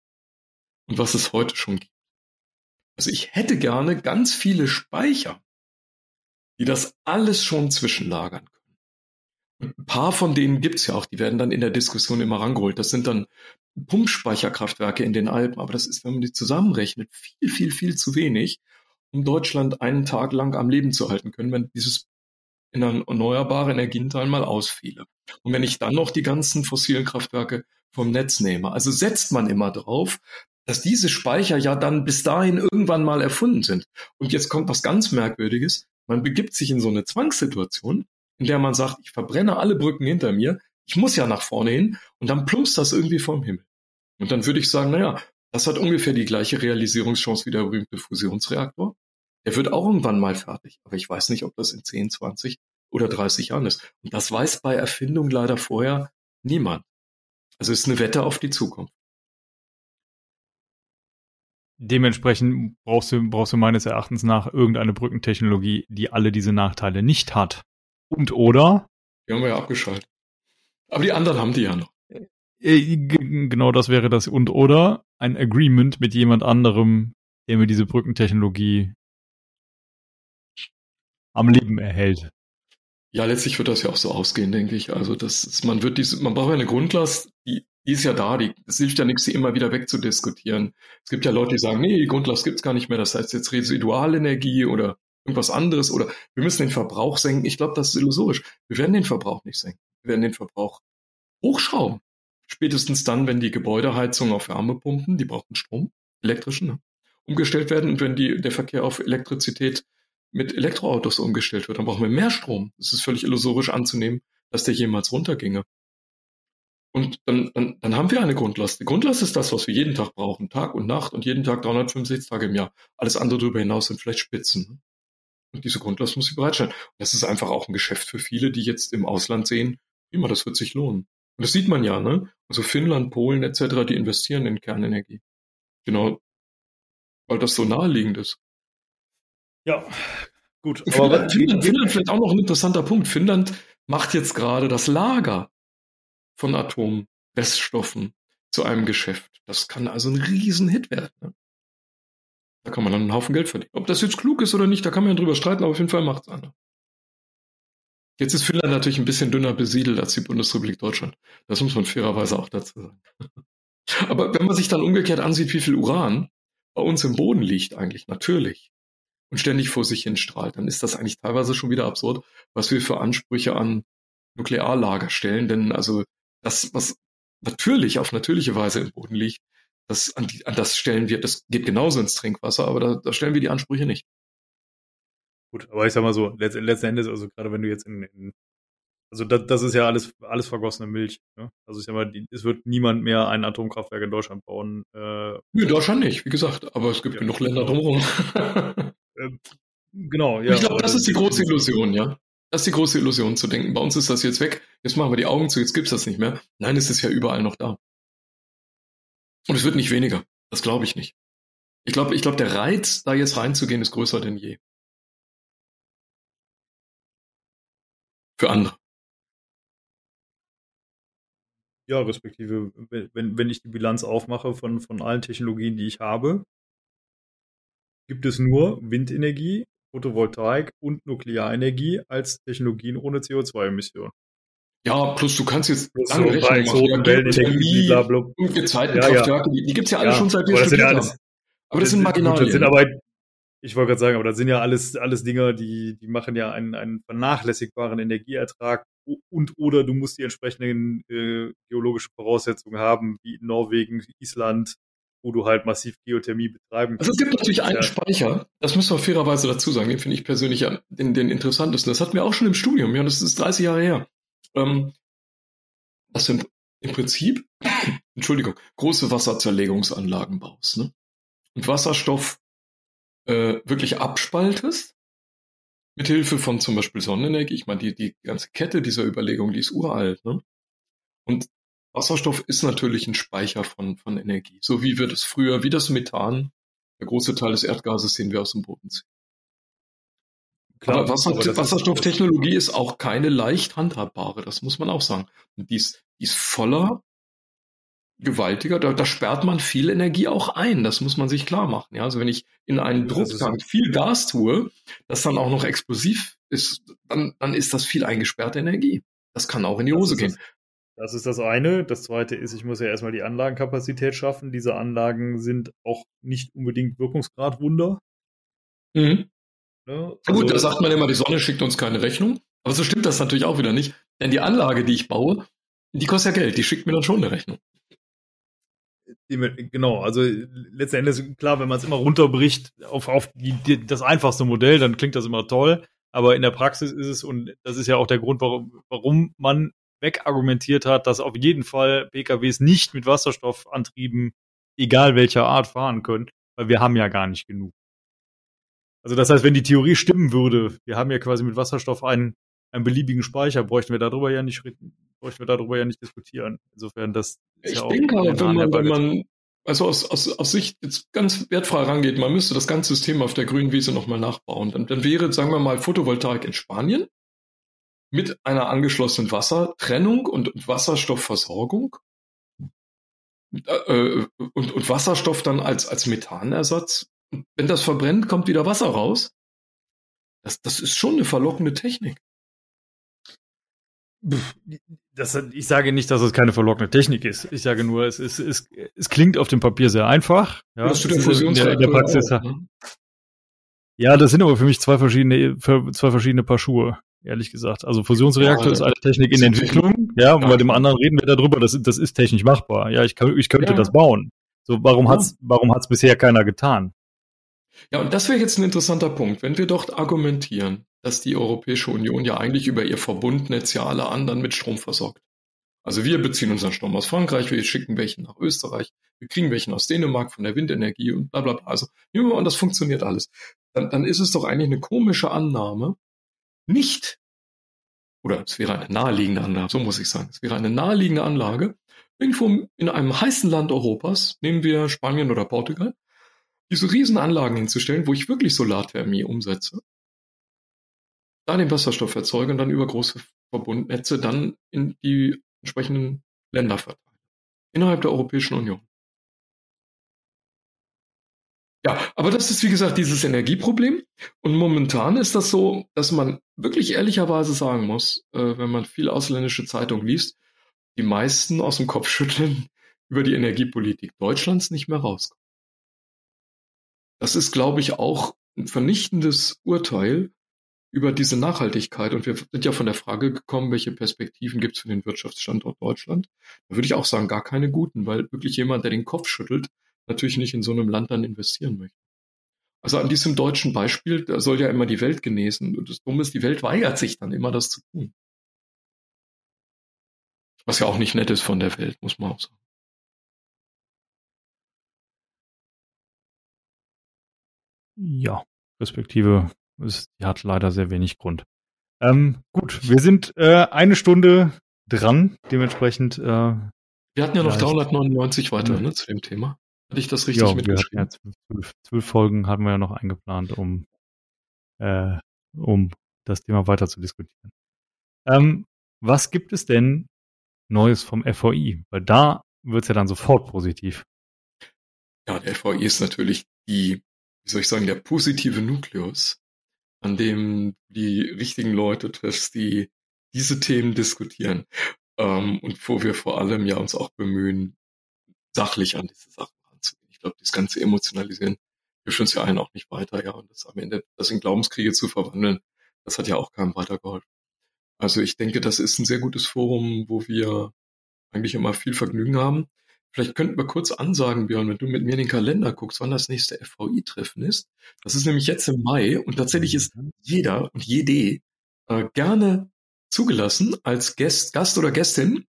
und was es heute schon gibt. Also ich hätte gerne ganz viele Speicher, die das alles schon zwischenlagern können. Und ein paar von denen gibt's ja auch, die werden dann in der Diskussion immer rangeholt. Das sind dann Pumpspeicherkraftwerke in den Alpen, aber das ist, wenn man die zusammenrechnet, viel, viel, viel zu wenig, um Deutschland einen Tag lang am Leben zu halten können, wenn dieses in erneuerbare Energienteil mal ausfiele. Und wenn ich dann noch die ganzen fossilen Kraftwerke vom Netz nehme, also setzt man immer drauf, dass diese Speicher ja dann bis dahin irgendwann mal erfunden sind. Und jetzt kommt was ganz Merkwürdiges. Man begibt sich in so eine Zwangssituation, in der man sagt, ich verbrenne alle Brücken hinter mir, ich muss ja nach vorne hin und dann plumpst das irgendwie vom Himmel. Und dann würde ich sagen, naja, das hat ungefähr die gleiche Realisierungschance wie der berühmte Fusionsreaktor. Der wird auch irgendwann mal fertig, aber ich weiß nicht, ob das in 10, 20 oder 30 Jahren ist. Und das weiß bei Erfindung leider vorher niemand. Also es ist eine Wette auf die Zukunft. Dementsprechend brauchst du, brauchst du meines Erachtens nach irgendeine Brückentechnologie, die alle diese Nachteile nicht hat. Und oder? Die haben wir ja abgeschaltet. Aber die anderen haben die ja noch. Äh, genau das wäre das. Und oder ein Agreement mit jemand anderem, der mir diese Brückentechnologie am Leben erhält. Ja, letztlich wird das ja auch so ausgehen, denke ich. Also das ist, man wird diese, man braucht ja eine Grundlast, die, die ist ja da, die, es hilft ja nichts, sie immer wieder wegzudiskutieren. Es gibt ja Leute, die sagen, nee, die Grundlast gibt's gar nicht mehr, das heißt jetzt Residualenergie oder irgendwas anderes oder wir müssen den Verbrauch senken. Ich glaube, das ist illusorisch. Wir werden den Verbrauch nicht senken. Wir werden den Verbrauch hochschrauben. Spätestens dann, wenn die Gebäudeheizung auf Wärmepumpen, die brauchen Strom, elektrischen, ne, umgestellt werden und wenn die, der Verkehr auf Elektrizität mit Elektroautos umgestellt wird, dann brauchen wir mehr Strom. Es ist völlig illusorisch anzunehmen, dass der jemals runterginge. Und dann, dann, dann haben wir eine Grundlast. Die Grundlast ist das, was wir jeden Tag brauchen, Tag und Nacht und jeden Tag 365 Tage im Jahr. Alles andere darüber hinaus sind vielleicht Spitzen. Und diese Grundlast muss sie bereitstellen. Und das ist einfach auch ein Geschäft für viele, die jetzt im Ausland sehen, immer, das wird sich lohnen. Und das sieht man ja, ne? Also Finnland, Polen etc., die investieren in Kernenergie. Genau, weil das so naheliegend ist. Ja, gut. Finnland, Finnland, Finnland vielleicht auch noch ein interessanter Punkt. Finnland macht jetzt gerade das Lager von Atomreststoffen zu einem Geschäft. Das kann also ein Riesenhit werden. Ne? Da kann man dann einen Haufen Geld verdienen. Ob das jetzt klug ist oder nicht, da kann man ja drüber streiten, aber auf jeden Fall macht es einer. Jetzt ist Finnland natürlich ein bisschen dünner besiedelt als die Bundesrepublik Deutschland. Das muss man fairerweise auch dazu sagen. Aber wenn man sich dann umgekehrt ansieht, wie viel Uran bei uns im Boden liegt eigentlich, natürlich, und ständig vor sich hin strahlt, dann ist das eigentlich teilweise schon wieder absurd, was wir für Ansprüche an Nuklearlager stellen. Denn also das, was natürlich auf natürliche Weise im Boden liegt, das, an, die, an das stellen wir, das geht genauso ins Trinkwasser, aber da, da stellen wir die Ansprüche nicht. Gut, aber ich sag mal so, letzten, letzten Endes, also gerade wenn du jetzt in, in also das, das ist ja alles, alles vergossene Milch. Ne? Also ich sag mal, die, es wird niemand mehr ein Atomkraftwerk in Deutschland bauen. Äh, in Deutschland nicht, wie gesagt, aber es gibt ja, genug Länder drumherum. äh, genau, ja. Ich glaube, das ist die große Illusion, ja. Das ist die große Illusion zu denken. Bei uns ist das jetzt weg, jetzt machen wir die Augen zu, jetzt gibt's das nicht mehr. Nein, es ist ja überall noch da. Und es wird nicht weniger. Das glaube ich nicht. Ich glaube, ich glaube, der Reiz, da jetzt reinzugehen, ist größer denn je. Für andere. Ja, respektive, wenn, wenn ich die Bilanz aufmache von, von allen Technologien, die ich habe, gibt es nur Windenergie, Photovoltaik und Nuklearenergie als Technologien ohne CO2-Emissionen. Ja, plus du kannst jetzt plus lange so Rechnung machen. Thermie, und Gezeitenkraftwerke, ja, ja. die, die gibt es ja alle ja, schon seit wir studiert. Aber das, das sind Marginalien. Das sind aber, ich wollte gerade sagen, aber das sind ja alles, alles Dinge, die, die machen ja einen, einen vernachlässigbaren Energieertrag und oder du musst die entsprechenden äh, geologischen Voraussetzungen haben, wie in Norwegen, Island, wo du halt massiv Geothermie betreiben kannst. Also es gibt natürlich einen Speicher, das müssen wir fairerweise dazu sagen, den finde ich persönlich den, den interessantesten. Das hatten wir auch schon im Studium, ja, das ist 30 Jahre her. Ähm, dass du im, im Prinzip, Entschuldigung, große Wasserzerlegungsanlagen baust, ne? Und Wasserstoff äh, wirklich abspaltest, mit Hilfe von zum Beispiel Sonnenenergie. Ich meine, die, die ganze Kette dieser Überlegung, die ist uralt, ne? Und Wasserstoff ist natürlich ein Speicher von, von Energie. So wie wir das früher, wie das Methan, der große Teil des Erdgases, den wir aus dem Boden ziehen. Klar, aber, Wasser, aber Wasserstofftechnologie ist auch keine leicht handhabbare, das muss man auch sagen. Die ist, die ist voller gewaltiger, da, da sperrt man viel Energie auch ein, das muss man sich klar machen. Ja, also wenn ich in einen Drucktank viel Gas tue, das dann auch noch explosiv ist, dann, dann ist das viel eingesperrte Energie. Das kann auch in die Hose gehen. Das, ist das eine. Das zweite ist, ich muss ja erstmal die Anlagenkapazität schaffen. Diese Anlagen sind auch nicht unbedingt Wirkungsgradwunder. Mhm. Ne? Also, Gut, da sagt man immer, die Sonne schickt uns keine Rechnung. Aber so stimmt das natürlich auch wieder nicht. Denn die Anlage, die ich baue, die kostet ja Geld. Die schickt mir dann schon eine Rechnung. Genau, also letzten Endes, klar, wenn man es immer runterbricht auf, auf die, die, das einfachste Modell, dann klingt das immer toll. Aber in der Praxis ist es, und das ist ja auch der Grund, warum, warum man wegargumentiert hat, dass auf jeden Fall PKWs nicht mit Wasserstoffantrieben, egal welcher Art, fahren können, weil wir haben ja gar nicht genug. Also das heißt, wenn die Theorie stimmen würde, wir haben ja quasi mit Wasserstoff einen, einen beliebigen Speicher, bräuchten wir darüber ja nicht bräuchten wir darüber ja nicht diskutieren. Insofern das ist ich ja auch denke aber, wenn man, wenn man also aus, aus, aus Sicht jetzt ganz wertfrei rangeht, man müsste das ganze System auf der grünen Wiese nochmal nachbauen. Dann, dann wäre, sagen wir mal, Photovoltaik in Spanien mit einer angeschlossenen Wassertrennung und, und Wasserstoffversorgung äh, und, und Wasserstoff dann als, als Methanersatz Wenn das verbrennt, kommt wieder Wasser raus. Das, das ist schon eine verlockende Technik. Das, ich sage nicht, dass es keine verlockende Technik ist. Ich sage nur, es, ist, es, es klingt auf dem Papier sehr einfach. Ja, das ist in der, in der Praxis. Auch, ne? Ja, das sind aber für mich zwei verschiedene, zwei verschiedene Paar Schuhe, ehrlich gesagt. Also Fusionsreaktor ja, ist eine Technik in Entwicklung, ja, und bei dem anderen reden wir darüber, das, das ist technisch machbar. Ja, ich, kann, ich könnte ja. das bauen. So, warum ja. hat's, warum hat's bisher keiner getan? Ja, und das wäre jetzt ein interessanter Punkt, wenn wir dort argumentieren, dass die Europäische Union ja eigentlich über ihr Verbundnetz ja alle anderen mit Strom versorgt. Also wir beziehen unseren Strom aus Frankreich, wir schicken welchen nach Österreich, wir kriegen welchen aus Dänemark von der Windenergie und bla bla bla. Also nehmen wir mal an, das funktioniert alles. Dann, dann ist es doch eigentlich eine komische Annahme, nicht, oder es wäre eine naheliegende Anlage, so muss ich sagen, es wäre eine naheliegende Anlage, irgendwo in einem heißen Land Europas, nehmen wir Spanien oder Portugal, diese riesen Anlagen hinzustellen, wo ich wirklich Solarthermie umsetze, da den Wasserstoff erzeuge und dann über große Verbundnetze dann in die entsprechenden Länder verteile. Innerhalb der Europäischen Union. Ja, aber das ist wie gesagt dieses Energieproblem. Und momentan ist das so, dass man wirklich ehrlicherweise sagen muss, äh, wenn man viel ausländische Zeitung liest, die meisten aus dem Kopf schütteln über die Energiepolitik Deutschlands nicht mehr rauskommen. Das ist, glaube ich, auch ein vernichtendes Urteil über diese Nachhaltigkeit. Und wir sind ja von der Frage gekommen, welche Perspektiven gibt es für den Wirtschaftsstandort Deutschland? Da würde ich auch sagen, gar keine guten, weil wirklich jemand, der den Kopf schüttelt, natürlich nicht in so einem Land dann investieren möchte. Also an diesem deutschen Beispiel, da soll ja immer die Welt genesen. Und das Dumme ist, die Welt weigert sich dann immer, das zu tun. Was ja auch nicht nett ist von der Welt, muss man auch sagen. Ja, Perspektive ist, die hat leider sehr wenig Grund. Ähm, gut, wir sind äh, eine Stunde dran, dementsprechend. Äh, wir hatten ja noch 399 weiter ne, zu dem Thema. Hatte ich das richtig ja, mitgeschrieben? Ja, zwölf, zwölf Folgen hatten wir ja noch eingeplant, um, äh, um das Thema weiter zu diskutieren. Ähm, was gibt es denn Neues vom FVI? Weil da wird es ja dann sofort positiv. Ja, der FVI ist natürlich die wie soll ich sagen, der positive Nukleus, an dem die richtigen Leute triffst, die diese Themen diskutieren ähm, und wo wir vor allem ja uns auch bemühen, sachlich an diese Sachen. Ich glaube, das ganze Emotionalisieren hilft uns ja allen auch nicht weiter, ja, und das am Ende, das in Glaubenskriege zu verwandeln, das hat ja auch keinem weitergeholfen. Also ich denke, das ist ein sehr gutes Forum, wo wir eigentlich immer viel Vergnügen haben. Vielleicht könnten wir kurz ansagen, Björn, wenn du mit mir in den Kalender guckst, wann das nächste FVI-Treffen ist. Das ist nämlich jetzt im Mai und tatsächlich ist mhm. jeder und jede äh, gerne zugelassen als Gast, Gast oder Gästin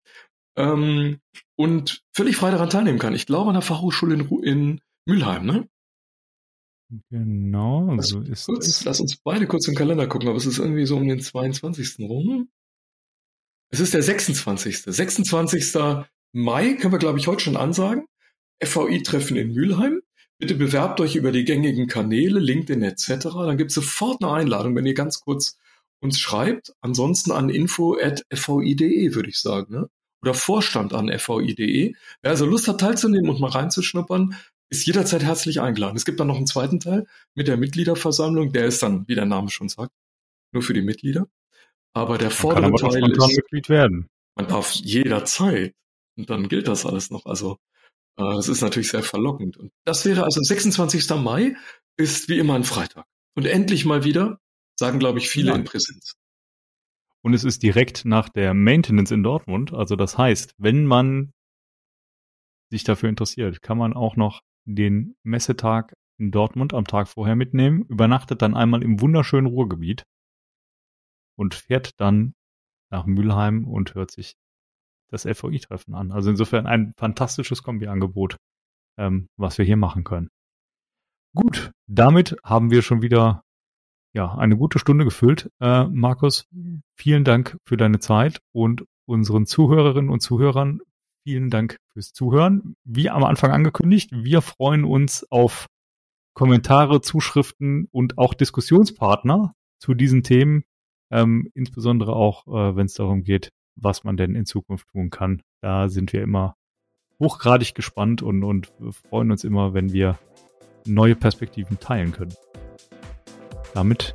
ähm, und völlig frei daran teilnehmen kann. Ich glaube an der Fachhochschule in, in Mülheim, ne? Genau, so ist kurz, es. Lass uns beide kurz im Kalender gucken, aber es ist irgendwie so um den 22. rum. Es ist der 26. 26. Mai können wir, glaube ich, heute schon ansagen. FVI-Treffen in Mülheim. Bitte bewerbt euch über die gängigen Kanäle, LinkedIn etc. Dann gibt es sofort eine Einladung, wenn ihr ganz kurz uns schreibt. Ansonsten an info.fvi.de würde ich sagen. Ne? Oder Vorstand an fvi.de. Wer also Lust hat teilzunehmen und mal reinzuschnuppern, ist jederzeit herzlich eingeladen. Es gibt dann noch einen zweiten Teil mit der Mitgliederversammlung. Der ist dann, wie der Name schon sagt, nur für die Mitglieder. Aber der vordere Teil ist, Mitglied werden. man darf jederzeit und dann gilt das alles noch. Also äh, das ist natürlich sehr verlockend. Und das wäre also 26. Mai ist wie immer ein Freitag. Und endlich mal wieder, sagen glaube ich viele ja. in Präsenz. Und es ist direkt nach der Maintenance in Dortmund. Also das heißt, wenn man sich dafür interessiert, kann man auch noch den Messetag in Dortmund am Tag vorher mitnehmen, übernachtet dann einmal im wunderschönen Ruhrgebiet und fährt dann nach Mülheim und hört sich das FOI-Treffen an. Also insofern ein fantastisches Kombi-Angebot, ähm, was wir hier machen können. Gut, damit haben wir schon wieder ja eine gute Stunde gefüllt. Äh, Markus, vielen Dank für deine Zeit und unseren Zuhörerinnen und Zuhörern vielen Dank fürs Zuhören. Wie am Anfang angekündigt, wir freuen uns auf Kommentare, Zuschriften und auch Diskussionspartner zu diesen Themen, ähm, insbesondere auch, äh, wenn es darum geht, was man denn in Zukunft tun kann. Da sind wir immer hochgradig gespannt und, und freuen uns immer, wenn wir neue Perspektiven teilen können. Damit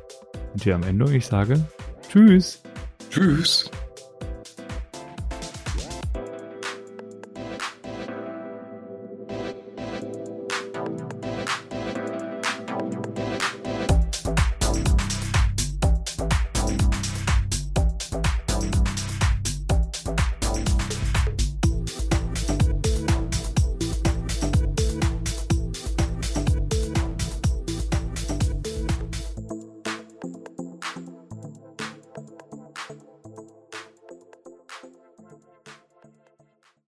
sind wir am Ende und ich sage Tschüss. Tschüss.